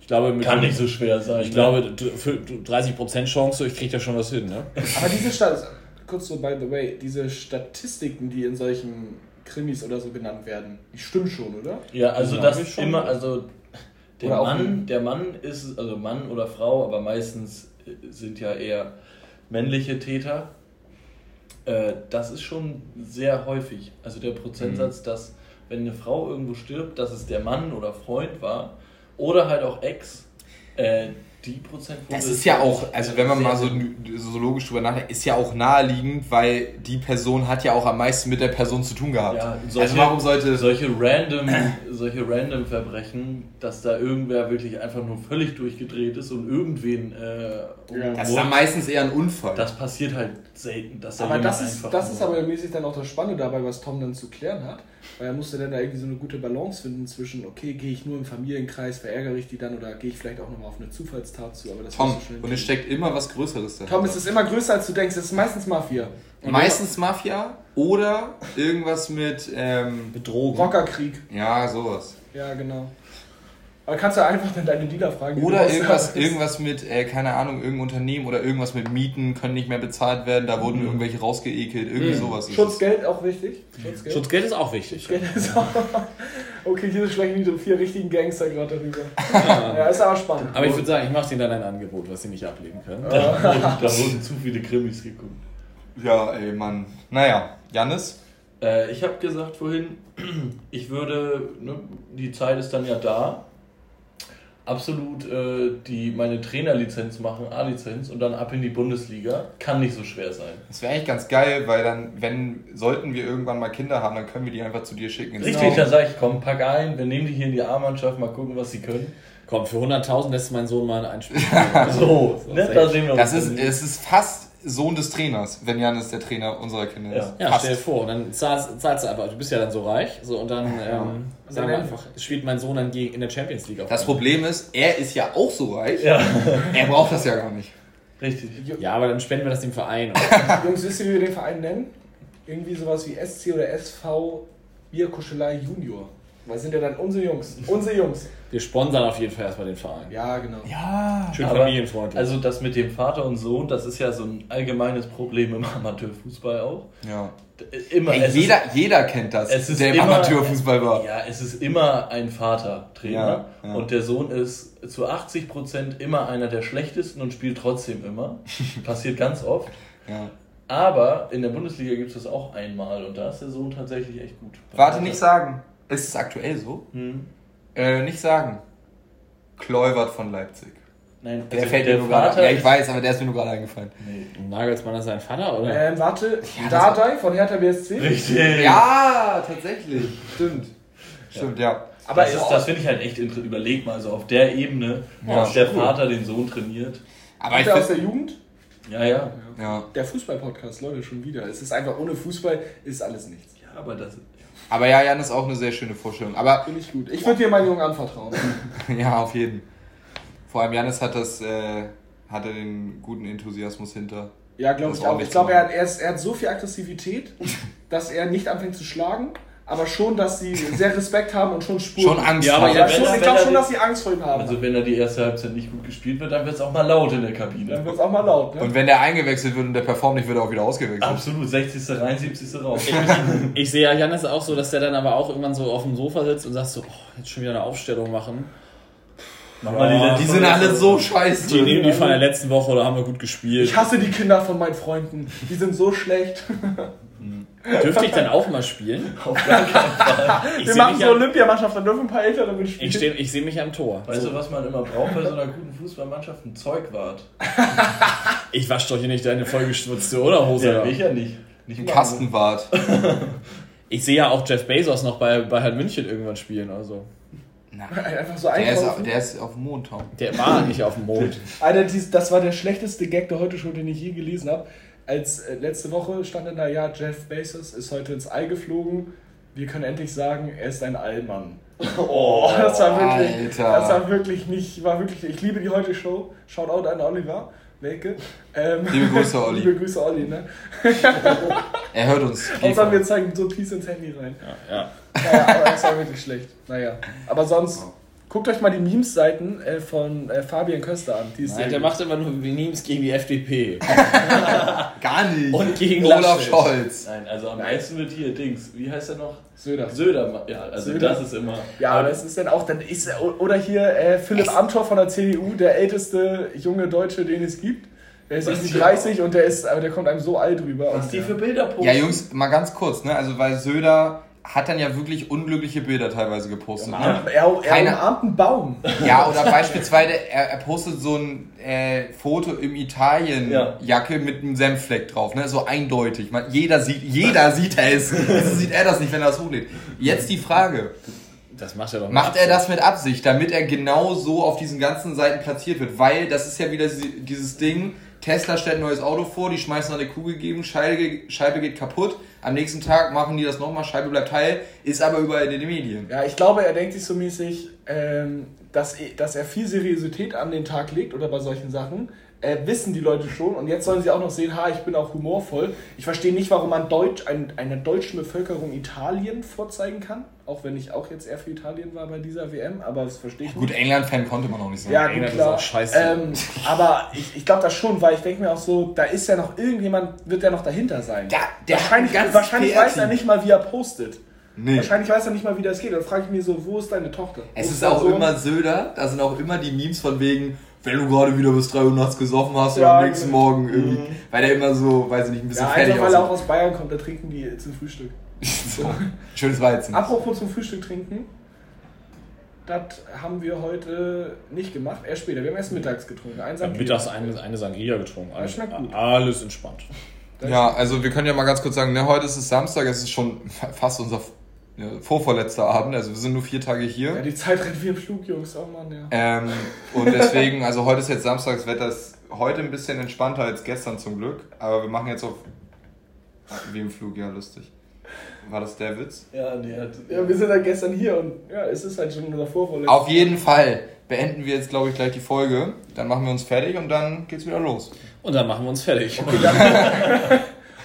Ich glaube, mit Kann nicht so schwer sein. Ich ne? glaube, d- für 30% Chance, ich kriege da schon was hin, ne? Aber diese Stat kurz so by the way, diese Statistiken, die in solchen Krimis oder so genannt werden, die stimmen schon, oder? Ja, also das schon. immer, also der Mann, der Mann ist, also Mann oder Frau, aber meistens äh, sind ja eher männliche Täter. Äh, das ist schon sehr häufig. Also der Mhm. Prozentsatz, dass wenn eine Frau irgendwo stirbt, dass es der Mann oder Freund war oder halt auch Ex, äh, die Prozentquote Das ist ja auch, also wenn man mal so, so logisch drüber nachdenkt, ist ja auch naheliegend, weil die Person hat ja auch am meisten mit der Person zu tun gehabt. Ja, solche- also warum sollte solche random, solche random Verbrechen, dass da irgendwer wirklich einfach nur völlig durchgedreht ist und irgendwen äh, Ja. das ist dann meistens eher ein Unfall. das passiert halt selten, dass da Aber das ist, das ist aber mäßig dann auch das Spannende dabei, was Tom dann zu klären hat. Weil er musste dann da irgendwie so eine gute Balance finden zwischen, okay, gehe ich nur im Familienkreis, verärgere ich die dann oder gehe ich vielleicht auch nochmal auf eine Zufallstat zu. Aber das Tom, wirst du schon und es steckt immer was Größeres dahinter. Tom, es ist immer größer als du denkst, es ist meistens Mafia. Und Meistens Mafia oder irgendwas mit, ähm, Betrogen. Rockerkrieg. ja, sowas. Ja, genau. Aber kannst du einfach dann deine Dealer fragen. wie Oder irgendwas, irgendwas mit, äh, keine Ahnung, irgendein Unternehmen oder irgendwas mit Mieten können nicht mehr bezahlt werden, da Mhm. wurden irgendwelche rausgeekelt, irgendwie sowas. ist es. Schutzgeld auch wichtig. Schutzgeld. Schutzgeld ist auch wichtig. Schutzgeld ist auch. Okay, hier sprechen die vier richtigen Gangster gerade darüber. Ja, ist aber spannend. Aber ich würde sagen, ich mache denen dann ein Angebot, was sie nicht ablehnen können. da, wurden, da wurden zu viele Krimis geguckt. Ja, ey, Mann. Naja, Jannis? Äh, ich habe gesagt vorhin, ich würde, ne, die Zeit ist dann ja da, absolut äh, die, meine Trainerlizenz machen, A-Lizenz und dann ab in die Bundesliga. Kann nicht so schwer sein. Das wäre eigentlich ganz geil, weil dann, wenn, sollten wir irgendwann mal Kinder haben, dann können wir die einfach zu dir schicken. Richtig, Team. dann sage ich, komm, pack ein, wir nehmen die hier in die A-Mannschaft, mal gucken, was sie können. Komm, für 100.000 lässt mein Sohn mal ein Spiel. So, ne, da sehen wir Das uns ist, dann. es ist fast Sohn des Trainers, wenn Janis der Trainer unserer Kinder ist. Ja, fast. stell dir vor, und dann zahlst, zahlst du einfach, du bist ja dann so reich, so und dann ähm, sagen wir einfach, spielt mein Sohn dann gegen, in der Champions League auf. Das Problem ist, er ist ja auch so reich, Ja, er braucht das ja gar nicht. richtig. Ja, aber dann spenden wir das dem Verein. Jungs, wisst ihr, wie wir den Verein nennen? Irgendwie sowas wie SC oder SV Bierkuschelei Junior. Weil sind ja dann unsere Jungs. Unsere Jungs. Wir sponsern auf jeden Fall erstmal den Verein. Ja, genau. Ja. Schön Aber- familienfreundlich. Also das mit dem Vater und Sohn, das ist ja so ein allgemeines Problem im Amateurfußball auch. ja. Immer, Ey, es jeder, jeder kennt das, es ist der im immer- Amateurfußball war. Ist, ja, es ist immer ein Vater-Trainer Ja, ja. und der Sohn ist zu 80% immer einer der schlechtesten und spielt trotzdem immer. Passiert ganz oft. Ja. Aber in der Bundesliga gibt es das auch einmal und da ist der Sohn tatsächlich echt gut. Warte, nicht sagen. Ist es aktuell so? Hm. Äh, nicht sagen. Kleubert von Leipzig. Nein, Der also fällt der mir nur gerade Ja, ich weiß, aber der ist mir nur gerade eingefallen. Nee. Nagelsmann ist sein Vater, oder? Ähm, warte, das- Dardai von Hertha BSC. Richtig. Ja, tatsächlich. Stimmt. Stimmt, ja. Aber das, ist, das finde ich halt echt interessant. Überleg mal, so auf der Ebene, Ja, dass der cool. Vater den Sohn trainiert. Aber Kommt ich aus der. Jugend? Ja, ja. Ja. Der Fußball-Podcast, Leute, schon wieder. Es ist einfach ohne Fußball ist alles nichts. Ja, aber das. Aber ja, Jan ist auch eine sehr schöne Vorstellung. Aber Finde ich gut. Ich würde dir meinen Jungen anvertrauen. ja, auf jeden. Vor allem Janis hat das, äh, hat er den guten Enthusiasmus hinter. Ja, glaube ich auch Ich glaube, er, hat- er, ist- er hat so viel Aggressivität, dass er nicht anfängt zu schlagen, aber schon, dass sie sehr Respekt haben und schon Spuren. Schon Angst Ja, haben. Ja, schon, er- ich glaube er schon, die- dass sie Angst vor ihm haben. Also wenn da die erste Halbzeit nicht gut gespielt wird, dann wird es auch mal laut in der Kabine. dann wird es auch mal laut. Ne? Und wenn der eingewechselt wird und der performt nicht, wird er auch wieder ausgewechselt. Absolut, 60. rein, 70. raus. Ich sehe ja Janis auch so, dass der dann aber auch irgendwann so auf dem Sofa sitzt und sagt so, oh, jetzt schon wieder eine Aufstellung machen. Mach mal Die sind alle so scheiße. Die nehmen die von der letzten Woche oder haben wir gut gespielt. Ich hasse die Kinder von meinen Freunden. Die sind so schlecht. Dürfte ich dann auch mal spielen? Auf gar keinen Fall. Ich Wir machen so am- Olympiamannschaft, dann dürfen ein paar Ältere mitspielen. ich steh- ich sehe mich am Tor. Weißt So, du, was man immer braucht bei so einer guten Fußballmannschaft? Ein Zeugwart. ich wasche doch hier nicht deine vollgeschwitzte Unterhose. Ja, ich ja nicht. nicht Ein mal. Kastenwart. Ich sehe ja auch Jeff Bezos noch bei, bei Herrn München irgendwann spielen. Also. Einfach so Der ist, einkaufen. der ist auf dem Mond, Tom. Der war nicht auf dem Mond. Alter, dies, das war der schlechteste Gag der heute schon, den ich je gelesen habe. Als äh, letzte Woche stand in da, ja, Jeff Bezos ist heute ins All geflogen. Wir können endlich sagen, er ist ein Allmann. Oh, das war wirklich, Alter. das war wirklich nicht, war wirklich, ich liebe die heute Show. Shoutout an Oliver Welke. Ähm, Liebe Grüße, Olli. Liebe Grüße, Olli, ne? Er hört uns. Hauptsache wir zeigen so Peace ins Handy rein. Ja. Naja, aber das war wirklich schlecht. Naja, aber sonst, guckt euch mal die Memes-Seiten äh, von äh, Fabian Köster an. Die ist Nein, der gut. macht immer nur Memes gegen die FDP. Gar nicht. Und gegen Olaf Laschet. Scholz. Nein, also am besten wird hier Dings. Wie heißt er noch? Söder. Söder. Ja, also Söder. das ist immer. Ja, aber das ist dann auch, dann ist oder hier äh, Philipp Amthor von der CDU, der älteste junge Deutsche, den es gibt. Der ist Was irgendwie die- 30 und der ist, aber der kommt einem so alt rüber. Was Und, die für Bilder posten. Ja, Jungs, mal ganz kurz, ne? Also, weil Söder hat dann ja wirklich unglückliche Bilder teilweise gepostet. ja. Ne? er, er Keine- umarmt einen Baum. Ja, oder beispielsweise, er, er postet so ein äh, Foto im Italien-Jacke mit einem Senffleck drauf, ne? So eindeutig. Man, jeder sieht, jeder sieht es. Wieso sieht er das nicht, wenn er das hochlädt? Jetzt die Frage. Das macht er doch Macht er das mit Absicht, damit er genau so auf diesen ganzen Seiten platziert wird? Weil das ist ja wieder dieses Ding, Tesla stellt ein neues Auto vor, die schmeißen eine Kugel geben, Scheibe, Scheibe geht kaputt, am nächsten Tag machen die das nochmal, Scheibe bleibt heil, ist aber überall in den Medien. Ja, ich glaube, er denkt sich so mäßig, ähm, dass, dass er viel Seriosität an den Tag legt oder bei solchen Sachen. Äh, wissen die Leute schon und jetzt sollen sie auch noch sehen, ha, ich bin auch humorvoll. Ich verstehe nicht, warum man Deutsch, ein, einer deutschen Bevölkerung Italien vorzeigen kann, auch wenn ich auch jetzt eher für Italien war bei dieser WM, aber das verstehe ich Gut, nicht. England-Fan konnte man auch nicht sein. Ja, gut, England ist klar. auch scheiße. Ähm, aber ich, ich glaube das schon, weil ich denke mir auch so, da ist ja noch irgendjemand, wird ja noch dahinter sein. Ja, der wahrscheinlich wahrscheinlich weiß er nicht mal, wie er postet. Nee. Wahrscheinlich weiß er nicht mal, wie das geht. Dann frage ich mich so, wo ist deine Tochter? Es Wo ist dein auch Sohn? immer Söder, da sind auch immer die Memes von wegen, wenn du gerade wieder bis 3 Uhr nachts gesoffen hast Ja, und am nächsten genau. Morgen irgendwie, weil der immer so, weiß ich nicht, ein bisschen Ja, fertig einfach weil er auch aus Bayern kommt, da trinken die zum Frühstück. So. Schönes Weizen. Apropos zum Frühstück trinken, das haben wir heute nicht gemacht, erst später. Wir haben erst mittags getrunken. Eins Ja, am mittags eine, eine Sangria getrunken. Alles, schmeckt gut. alles entspannt. Ja, also wir können ja mal ganz kurz sagen, ne, heute ist es Samstag, es ist schon fa- fast unser vorvorletzter Abend, also wir sind nur vier Tage Ja, hier. die Zeit rennt wie im Flug, Jungs. Oh Mann, ja. Ähm, und deswegen, also heute ist jetzt Samstag, das Wetter ist heute ein bisschen entspannter als gestern zum Glück, aber wir machen jetzt auf wie im Flug, ja lustig. War das der Witz? Ja, nee, hat, Ja, wir sind halt gestern hier und ja, es ist halt schon unser Vorvorletzter. Auf jeden Fall beenden wir jetzt, glaube ich, gleich die Folge. Dann machen wir uns fertig und dann geht's wieder los. Und dann machen wir uns fertig.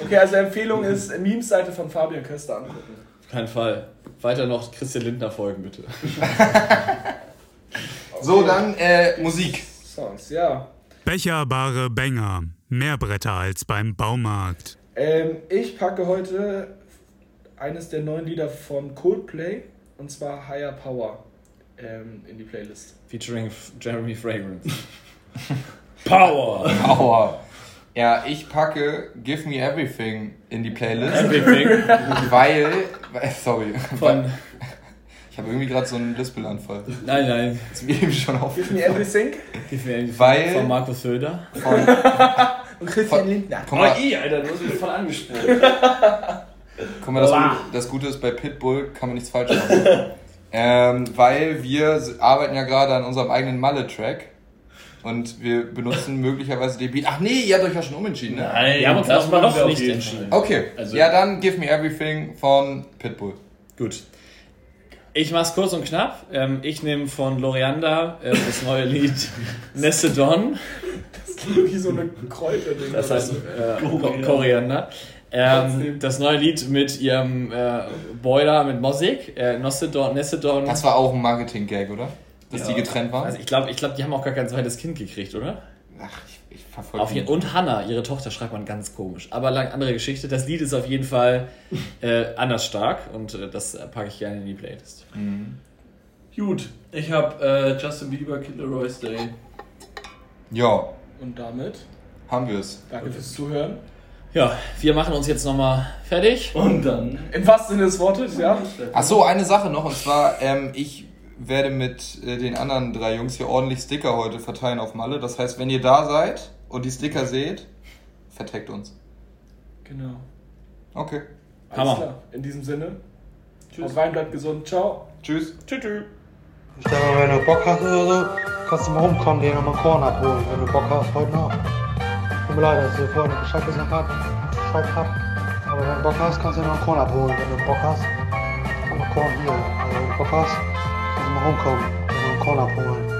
Okay, also Empfehlung ist Memes-Seite von Fabian Köster angucken. Keinen Fall. Weiter noch Christian Lindner folgen, bitte. So, dann äh, Musik. Songs, ja. Becherbare Bänger. Mehr Bretter als beim Baumarkt. Ähm, ich packe heute eines der neuen Lieder von Coldplay und zwar Higher Power ähm, in die Playlist. Featuring F- Jeremy Fragrance. Power! Aua. Ja, ich packe Give Me Everything in die Playlist, Everything weil, sorry, von. ich habe irgendwie gerade so einen Lispel-Anfall. Nein, nein. Ist mir eben schon auf. Give me everything Gib mir irgendwie Weil- von Markus Söder. Von, und Christian Von- Lindner. guck mal, i, Alter, du hast mich voll angesprochen. guck mal das, Wow. Gute, das Gute ist, bei Pitbull kann man nichts falsch machen. ähm, weil wir arbeiten ja gerade an unserem eigenen Malle-Track und wir benutzen möglicherweise den Beat. Ach nee, ihr habt euch ja schon umentschieden, ne? Nein, Wir haben uns das noch- nicht entschieden. Okay, Also- ja dann Give Me Everything von Pitbull. Gut. Ich mach's kurz und knapp. Ähm, ich nehme von Lorianda äh, das neue Lied Necedon. Wie so eine Kräuterding. Das heißt so. äh, Ko- Koriander. Ähm, das neue Lied mit ihrem äh, Boiler mit Mosik, äh, Nestedon. Das war auch ein Marketing-Gag, oder? Dass Ja. die getrennt waren? Also ich glaube, ich glaub, die haben auch gar kein zweites Kind gekriegt, oder? Ach, ich, ich verfolge Auf jeden, und Hannah, ihre Tochter, schreibt man ganz komisch. Aber lang andere Geschichte. Das Lied ist auf jeden Fall äh, anders stark und äh, das packe ich gerne in die Playlist. Gut, ich habe äh, Justin Bieber Killer Royce Day. Ja, Und damit, haben wir es. danke fürs Zuhören. Ja, wir machen uns jetzt nochmal fertig. Und dann. Im wahrsten Sinne des Wortes, ja. Ach so, eine Sache noch, und zwar, ähm, ich werde mit äh, den anderen drei Jungs hier ordentlich Sticker heute verteilen auf Malle. Das heißt, wenn ihr da seid und die Sticker seht, verteckt uns. Genau. Okay. Alles Hammer. klar. In diesem Sinne. Tschüss. Rein, bleibt gesund. Ciao. Tschüss. Tschüss. tschüss. Ich sag mal, wenn du Bock hast oder so, kannst du mal rumkommen, dir nochmal Korn abholen, wenn du Bock hast, heute noch. Tut mir leid, dass dir vorhin nicht Bescheid gesagt hab, Bescheid hab. Aber wenn du Bock hast, kannst du dir noch einen Korn abholen, wenn du Bock hast. Noch Korn hier. Also wenn du Bock hast, kannst du mal rumkommen, dir noch einen Korn abholen.